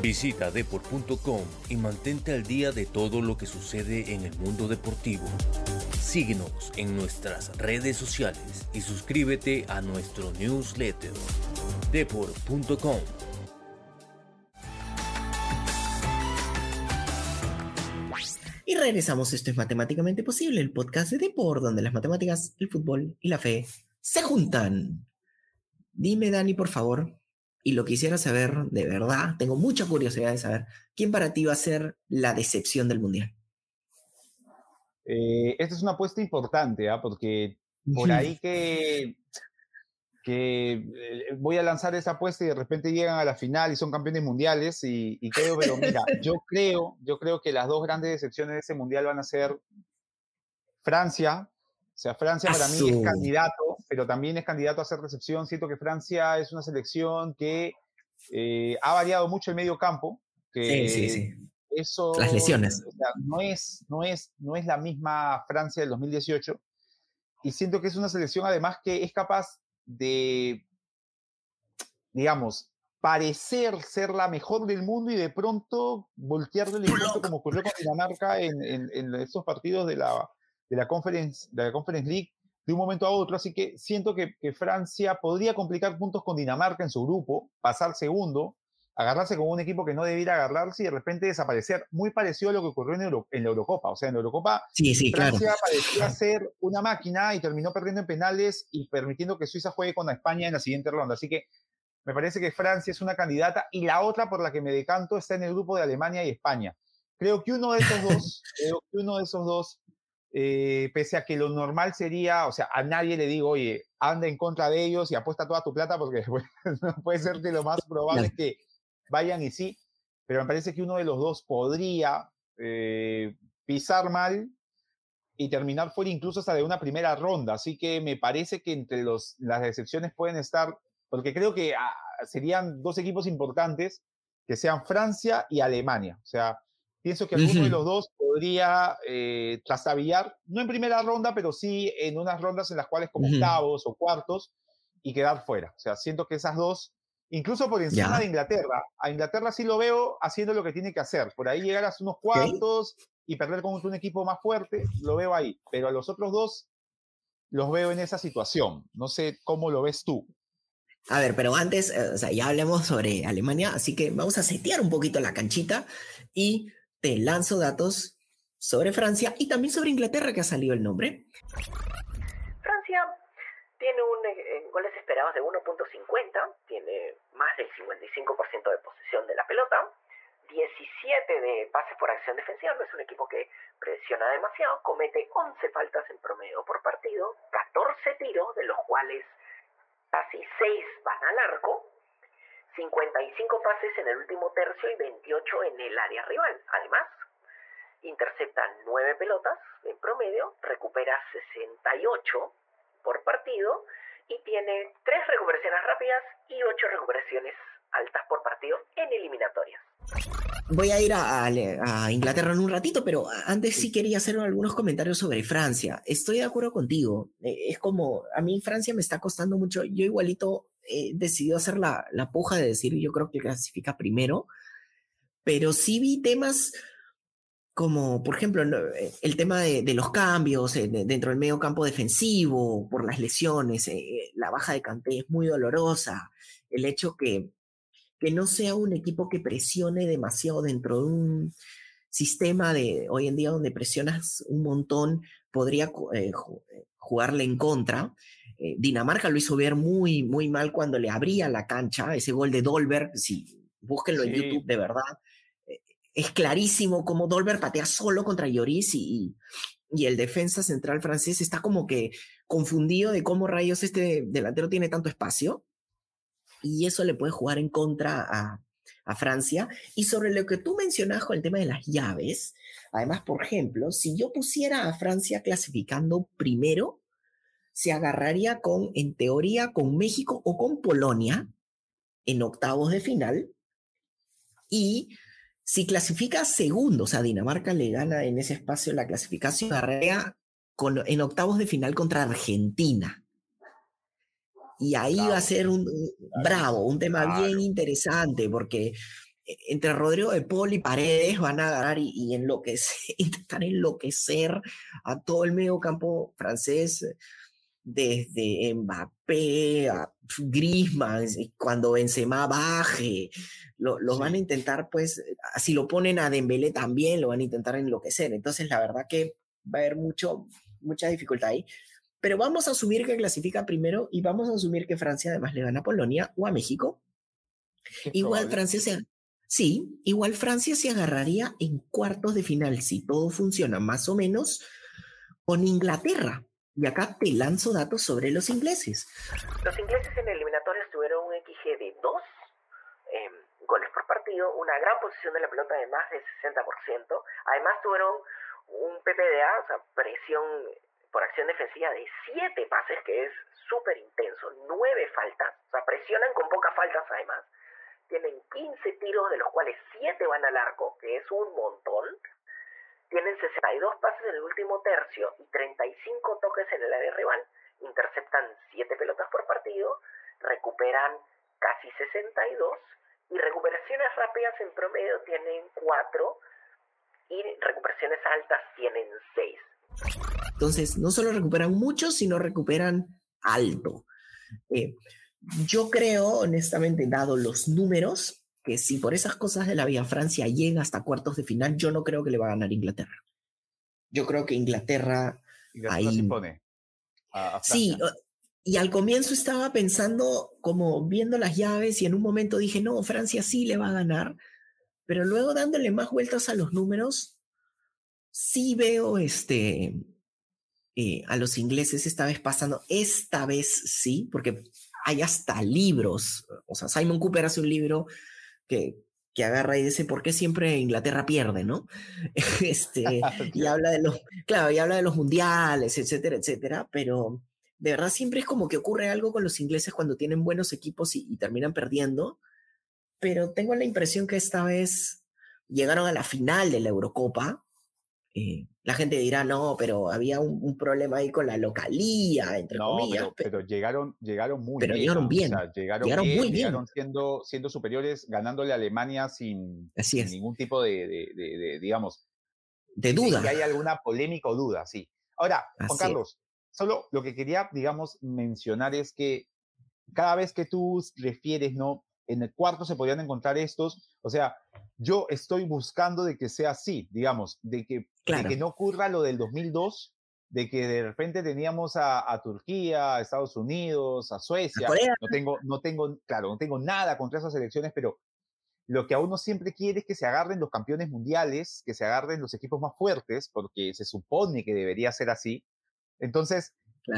Visita deport.com y mantente al día de todo lo que sucede en el mundo deportivo. Síguenos en nuestras redes sociales y suscríbete a nuestro newsletter deport.com. Y regresamos, esto es Matemáticamente Posible, el podcast de Deport, donde las matemáticas, el fútbol y la fe se juntan. Dime, Dani, por favor, y lo quisiera saber de verdad, tengo mucha curiosidad de saber, ¿quién para ti va a ser la decepción del Mundial? Eh, esta es una apuesta importante, ¿ah? porque por ahí que que eh, voy a lanzar esa apuesta y de repente llegan a la final y son campeones mundiales y, creo, pero mira, yo creo, yo creo que las dos grandes decepciones de ese mundial van a ser Francia, o sea, Francia para mí es candidato, pero también es candidato a ser recepción. Siento que Francia es una selección que eh, ha variado mucho el medio campo. Que sí, sí, sí. Eso, Las lesiones. no, es, no, es, no es la misma Francia del 2018. Y siento que es una selección además que es capaz de, digamos, parecer ser la mejor del mundo y de pronto voltear del encuentro como ocurrió con Dinamarca en, en, estos partidos de la, de, la Conference, de la Conference League de un momento a otro. Así que siento que, que Francia podría complicar puntos con Dinamarca en su grupo, pasar segundo, agarrarse con un equipo que no debiera agarrarse y de repente desaparecer. Muy parecido a lo que ocurrió en, en la Eurocopa. O sea, en la Eurocopa Francia parecía ser una máquina y terminó perdiendo en penales y permitiendo que Suiza juegue con España en la siguiente ronda. Así que me parece que Francia es una candidata y la otra por la que me decanto está en el grupo de Alemania y España. Creo que uno de esos dos, creo que uno de esos dos, eh, pese a que lo normal sería, o sea, a nadie le digo, oye, anda en contra de ellos y apuesta toda tu plata porque puede ser que lo más probable es que vayan y sí, pero me parece que uno de los dos podría eh, pisar mal y terminar fuera incluso hasta de una primera ronda. Así que me parece que entre los, las excepciones pueden estar, porque creo que ah, serían dos equipos importantes, que sean Francia y Alemania. O sea, pienso que alguno de los dos podría eh, trastabillar, no en primera ronda, pero sí en unas rondas en las cuales como octavos o cuartos y quedar fuera. O sea, siento que esas dos incluso por encima de Inglaterra. A Inglaterra sí lo veo haciendo lo que tiene que hacer. Por ahí llegar a unos cuartos y perder con un equipo más fuerte, lo veo ahí. Pero a los otros dos los veo en esa situación. No sé cómo lo ves tú. A ver, pero antes, eh, o sea, ya hablemos sobre Alemania, así que vamos a setear un poquito la canchita y te lanzo datos sobre Francia y también sobre Inglaterra, que ha salido el nombre. Francia tiene un, eh, goles esperados de 1.50, tiene más del 55% de posesión de la pelota, 17 de pases por acción defensiva, no es un equipo que presiona demasiado, comete 11 faltas en promedio por partido, 14 tiros, de los cuales casi 6 van al arco, 55 pases en el último tercio y 28 en el área rival. Además, intercepta 9 pelotas en promedio, recupera 68 por partido y tiene tres recuperaciones rápidas y ocho recuperaciones altas por partido en eliminatorias. Voy a ir a, Inglaterra en un ratito, pero antes sí quería hacer algunos comentarios sobre Francia. Estoy de acuerdo contigo. Eh, es como, a mí Francia me está costando mucho. Yo igualito he decidido hacer la, la puja de decir, yo creo que clasifica primero, pero sí vi temas como por ejemplo eh, el tema de, los cambios dentro del medio campo defensivo, por las lesiones, la baja de Canté es muy dolorosa, el hecho que, que no sea un equipo que presione demasiado dentro de un sistema de hoy en día donde presionas un montón, podría jugarle en contra. Eh, Dinamarca lo hizo ver muy, muy mal cuando le abría la cancha, ese gol de Dolberg, si búsquenlo en YouTube de verdad, eh, es clarísimo cómo Dolberg patea solo contra Lloris y, y, el defensa central francés está como que confundido de cómo rayos este delantero tiene tanto espacio y eso le puede jugar en contra a, a Francia. Y sobre lo que tú mencionas con el tema de las llaves, además, por ejemplo, si yo pusiera a Francia clasificando primero, se agarraría con, en teoría, con México o con Polonia en octavos de final. Y si clasifica segundo, o sea, Dinamarca le gana en ese espacio la clasificación, con, en octavos de final contra Argentina. Y ahí va a ser un bravo, un tema bien interesante, porque e, entre Rodrigo de Paul y Paredes van a agarrar y, y enloquecer, intentar enloquecer a todo el medio campo francés desde Mbappé a Griezmann, cuando Benzema baje, lo, lo van a intentar, pues, si lo ponen a Dembélé también, lo van a intentar enloquecer. Entonces, la verdad que va a haber mucho, mucha dificultad ahí. Pero vamos a asumir que clasifica primero y vamos a asumir que Francia además le gana a Polonia o a México. Igual Francia se, sí, igual Francia se agarraría en cuartos de final, si todo funciona más o menos, con Inglaterra y acá te lanzo datos sobre los ingleses. Los ingleses en eliminatorias tuvieron un XG de 2 em, goles por partido, una gran posición de la pelota de más del 60%. Además tuvieron un PPDA, o sea, presión por acción defensiva de 7 pases, que es súper intenso, 9 faltas, o sea, presionan con pocas faltas además. Tienen 15 tiros, de los cuales 7 van al arco, que es un montón tienen 62 pases en el último tercio y 35 toques en el área rival, interceptan 7 pelotas por partido, recuperan casi 62 y recuperaciones rápidas en promedio tienen 4 y recuperaciones altas tienen 6. Entonces, no solo recuperan mucho, sino recuperan alto. Eh, yo creo, honestamente, dado los números, que si por esas cosas de la vida Francia llega hasta cuartos de final, yo no creo que le va a ganar Inglaterra. Yo creo que Inglaterra, ahí... pone sí, y al comienzo estaba pensando como viendo las llaves y en un momento dije, no, Francia sí le va a ganar, pero luego dándole más vueltas a los números, sí veo este, eh, a los ingleses esta vez pasando, esta vez sí, porque hay hasta libros, o sea, Simon Cooper hace un libro que, que agarra y dice, ¿por qué siempre Inglaterra pierde, no? este, y habla de los, claro, y habla de los mundiales, etcétera, etcétera, pero de verdad siempre es como que ocurre algo con los ingleses cuando tienen buenos equipos y, y terminan perdiendo, pero tengo la impresión que esta vez llegaron a la final de la Eurocopa eh, la gente dirá, no, pero había un, problema ahí con la localía, entre comillas. Pero, llegaron, llegaron muy pero bien. Llegaron bien. llegaron, muy bien. Llegaron siendo, siendo superiores, ganándole a Alemania sin, ningún tipo de, digamos, de duda. Que hay alguna polémica o duda, sí. Ahora, Juan Carlos, solo lo que quería, digamos, mencionar es que cada vez que tú refieres, ¿no? En el cuarto se podían encontrar estos, o sea, yo estoy buscando de que sea así, digamos, de que, que no ocurra lo del 2002, de que de repente teníamos a, Turquía, a Estados Unidos, a Suecia. no tengo, no tengo, claro, no tengo nada contra esas elecciones, pero lo que a uno siempre quiere es que se agarren los campeones mundiales, que se agarren los equipos más fuertes, porque se supone que debería ser así. Entonces,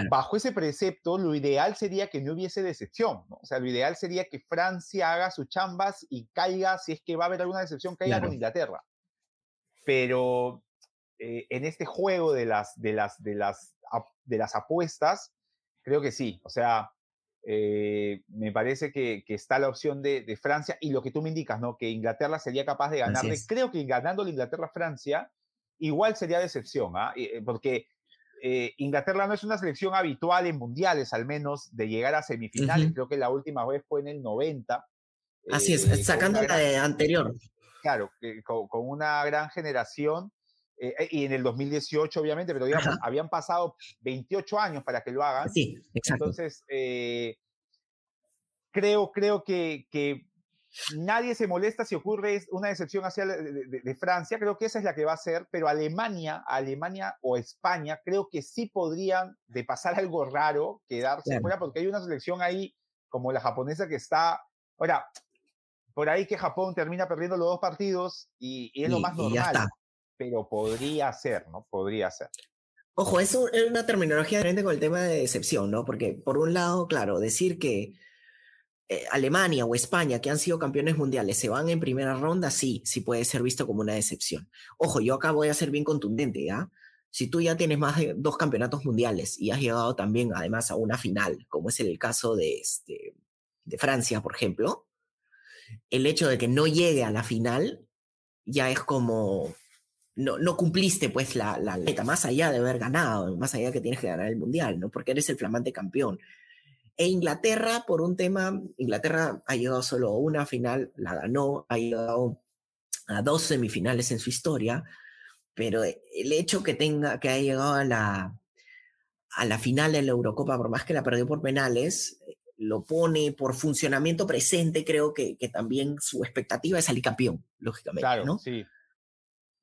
Bajo ese precepto, lo ideal sería que no hubiese decepción, ¿no? O sea, lo ideal sería que Francia haga sus chambas y caiga, si es que va a haber alguna decepción, caiga con Inglaterra. Pero eh, en este juego de las, de, las, de, las, de las apuestas, creo que sí. O sea, eh, me parece que, que, está la opción de, de, Francia y lo que tú me indicas, ¿no? Que Inglaterra sería capaz de ganarle. Creo que ganando la Inglaterra-Francia, igual sería decepción, ¿ah? Eh, porque eh, Inglaterra no es una selección habitual en mundiales, al menos, de llegar a semifinales. Creo que la última vez fue en el 90. Así es, eh, sacando la de anterior. Claro, con, una gran generación. eh, eh, y en el 2018 obviamente, pero digamos, habían pasado 28 años para que lo hagan. Sí, exacto. Entonces, creo, creo que, que nadie se molesta si ocurre una decepción hacia de, Francia, creo que esa es la que va a ser, pero Alemania, Alemania o España, creo que sí podrían, de pasar algo raro, quedarse fuera, porque hay una selección ahí como la japonesa que está, ahora, por ahí que Japón termina perdiendo los dos partidos y, es lo más normal, pero podría ser, ¿no? Podría ser. Ojo, eso es una terminología diferente con el tema de decepción, ¿no? Porque por un lado, claro, decir que eh, Alemania o España, que han sido campeones mundiales, se van en primera ronda, sí, sí puede ser visto como una decepción. Ojo, yo acá voy a ser bien contundente, ¿ya? Si tú ya tienes más de dos campeonatos mundiales y has llegado también, además, a una final, como es el caso de, este, de Francia, por ejemplo, el hecho de que no llegue a la final ya es como no, no cumpliste pues la, la meta, más allá de haber ganado, más allá de que tienes que ganar el mundial, ¿no? Porque eres el flamante campeón. E Inglaterra, por un tema, Inglaterra ha llegado solo a una final, la ganó, ha llegado a dos semifinales en su historia, pero el hecho que tenga, que haya llegado a la, a la final de la Eurocopa, por más que la perdió por penales, lo pone por funcionamiento presente, creo que, que también su expectativa es salir campeón, lógicamente. Claro, ¿no? sí.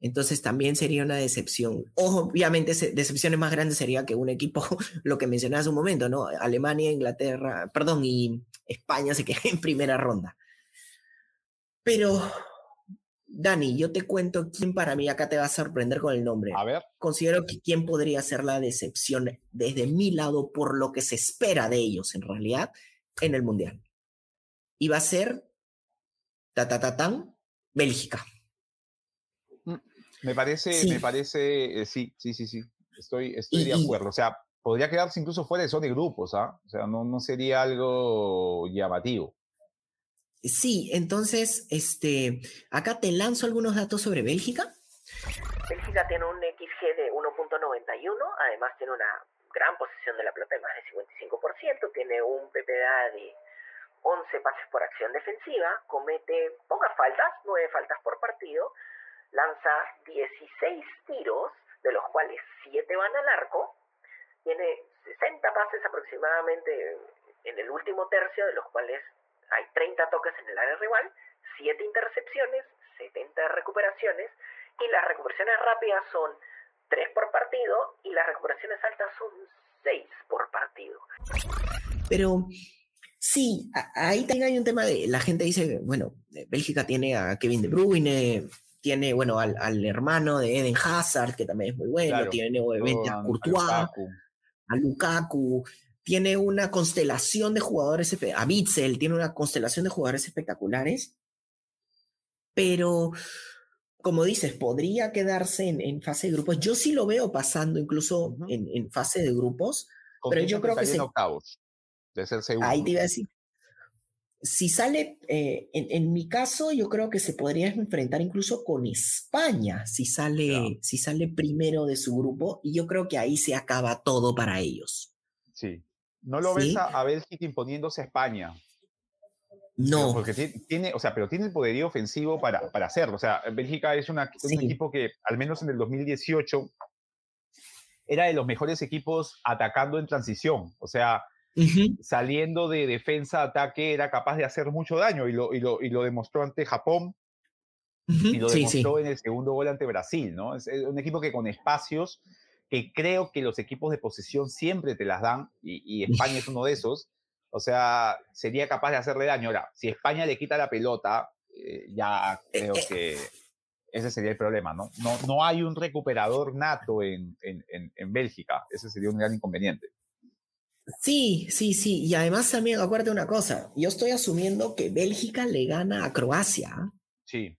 Entonces también sería una decepción. obviamente decepciones más grandes sería que un equipo, lo que mencioné hace un momento, ¿no? Alemania, Inglaterra, perdón, y España se quede en primera ronda. Pero, Dani, yo te cuento quién para mí acá te va a sorprender con el nombre. A ver. Considero que quién podría ser la decepción desde mi lado por lo que se espera de ellos en realidad en el Mundial. Y va a ser, ta, ta, ta, tan, Bélgica. Me parece, me parece, eh, sí, sí, sí, sí, estoy, estoy de acuerdo. O sea, podría quedarse incluso fuera de zona de grupos, ¿ah? O sea, no, no sería algo llamativo. Sí, entonces, este, acá te lanzo algunos datos sobre Bélgica. Bélgica tiene un XG de 1.91, además tiene una gran posición de la pelota de más de 55%, tiene un PPA de 11 pases por acción defensiva, comete pocas faltas, 9 faltas por partido, lanza 16 tiros, de los cuales 7 van al arco, tiene 60 pases aproximadamente en el último tercio, de los cuales hay 30 toques en el área rival, 7 intercepciones, 70 recuperaciones, y las recuperaciones rápidas son 3 por partido y las recuperaciones altas son 6 por partido. Pero sí, ahí también hay un tema de, la gente dice, bueno, Bélgica tiene a Kevin De Bruyne, tiene, bueno, al, al, hermano de Eden Hazard, que también es muy bueno, tiene obviamente a Courtois, a Lukaku. tiene una constelación de jugadores, a Bitzel, tiene una constelación de jugadores espectaculares, pero como dices, podría quedarse en, en, fase de grupos. Yo sí lo veo pasando incluso en, en, fase de grupos, pero yo creo que... Se... octavos, de ser segundo. Ahí te iba a decir, si sale, eh, en, mi caso, yo creo que se podría enfrentar incluso con España, si sale, si sale primero de su grupo, y yo creo que ahí se acaba todo para ellos. Sí. ¿No lo ves a, Bélgica imponiéndose a España? No. porque tiene, o sea, pero tiene el poderío ofensivo para, para hacerlo. O sea, Bélgica es una, un equipo que, al menos en el 2018, era de los mejores equipos atacando en transición. O sea, saliendo de defensa a ataque era capaz de hacer mucho daño y lo, y lo, y lo demostró ante Japón y lo demostró en el segundo gol ante Brasil, ¿no? Es, un equipo que con espacios que creo que los equipos de posesión siempre te las dan y, España es uno de esos, o sea, sería capaz de hacerle daño. Ahora, si España le quita la pelota, eh, ya eh, creo eh. que ese sería el problema, ¿no? No, no hay un recuperador nato en, en, en Bélgica, ese sería un gran inconveniente. Sí, sí, sí. Y además también acuérdate una cosa, yo estoy asumiendo que Bélgica le gana a Croacia. Sí.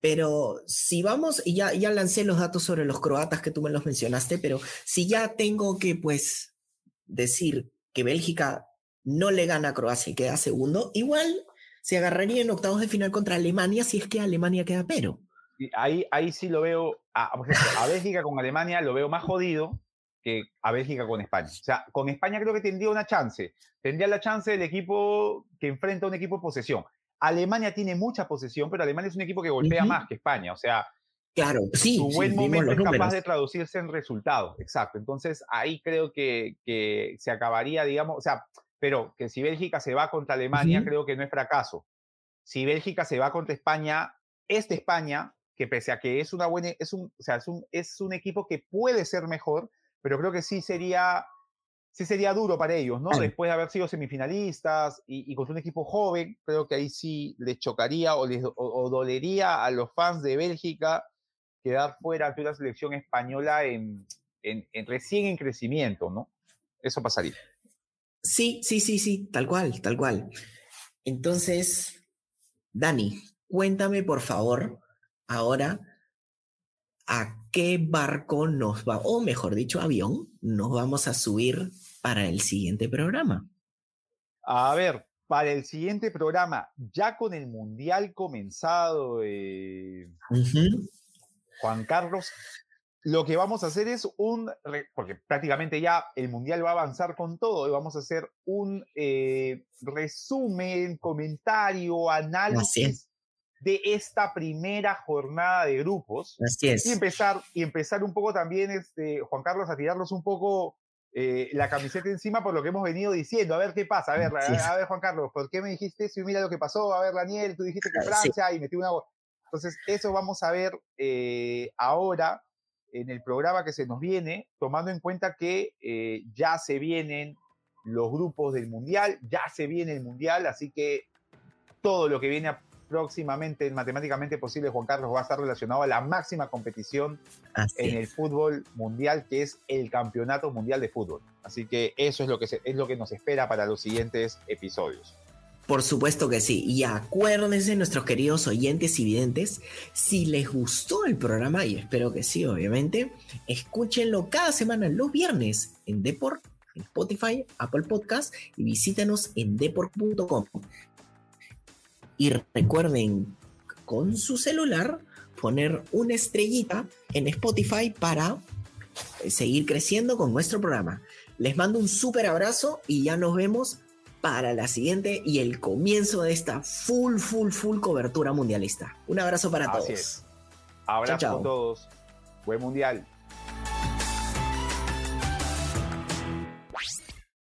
Pero si vamos, y ya, ya lancé los datos sobre los croatas que tú me los mencionaste, pero si ya tengo que pues decir que Bélgica no le gana a Croacia y queda segundo, igual se agarraría en octavos de final contra Alemania si es que Alemania queda pero. Ahí, ahí sí lo veo, a, a Bélgica con Alemania lo veo más jodido, a Bélgica con España. O sea, con España creo que tendría una chance. Tendría la chance del equipo que enfrenta a un equipo de posesión. Alemania tiene mucha posesión, pero Alemania es un equipo que golpea más que España. O sea, Claro, sí. Su buen momento es capaz de traducirse en resultado, exacto. Entonces ahí creo que, que, se acabaría, digamos, o sea, pero que si Bélgica se va contra Alemania, creo que no es fracaso. Si Bélgica se va contra España, esta España, que pese a que es una buena, es un, o sea, es un, es un equipo que puede ser mejor, pero creo que sí sería sí sería duro para ellos, ¿no? Después de haber sido semifinalistas y, con un equipo joven, creo que ahí sí les chocaría o, les, dolería a los fans de Bélgica quedar fuera de una selección española en, recién en crecimiento, ¿no? Eso pasaría. Sí, sí, sí, sí, tal cual, tal cual. Entonces, Dani, cuéntame por favor ahora a qué barco nos va, o mejor dicho, avión, nos vamos a subir para el siguiente programa? A ver, para el siguiente programa, ya con el Mundial comenzado, eh, Juan Carlos, lo que vamos a hacer es un, porque prácticamente ya el Mundial va a avanzar con todo, y vamos a hacer un eh, resumen, comentario, análisis de esta primera jornada de grupos. Así es. Y empezar, y empezar un poco también, este, Juan Carlos, a tirarnos un poco eh, la camiseta encima por lo que hemos venido diciendo. A ver qué pasa. A ver, a, ver, Juan Carlos, ¿por qué me dijiste eso? Y mira lo que pasó. A ver, Daniel, tú dijiste que ah, Francia y metí una. Entonces, eso vamos a ver eh, ahora en el programa que se nos viene, tomando en cuenta que eh, ya se vienen los grupos del Mundial, ya se viene el Mundial, así que todo lo que viene a próximamente, matemáticamente posible, Juan Carlos, va a estar relacionado a la máxima competición en el fútbol mundial, que es el Campeonato Mundial de Fútbol. Así que eso es lo que, es lo que nos espera para los siguientes episodios. Por supuesto que sí. Y acuérdense, nuestros queridos oyentes y videntes, si les gustó el programa, y espero que sí, obviamente, escúchenlo cada semana los viernes en Deport, en Spotify, Apple Podcast y visítanos en deport.com. Y recuerden con su celular poner una estrellita en Spotify para eh, seguir creciendo con nuestro programa. Les mando un súper abrazo y ya nos vemos para la siguiente y el comienzo de esta full, full, full cobertura mundialista. Un abrazo para todos. Abrazo a todos. Buen mundial.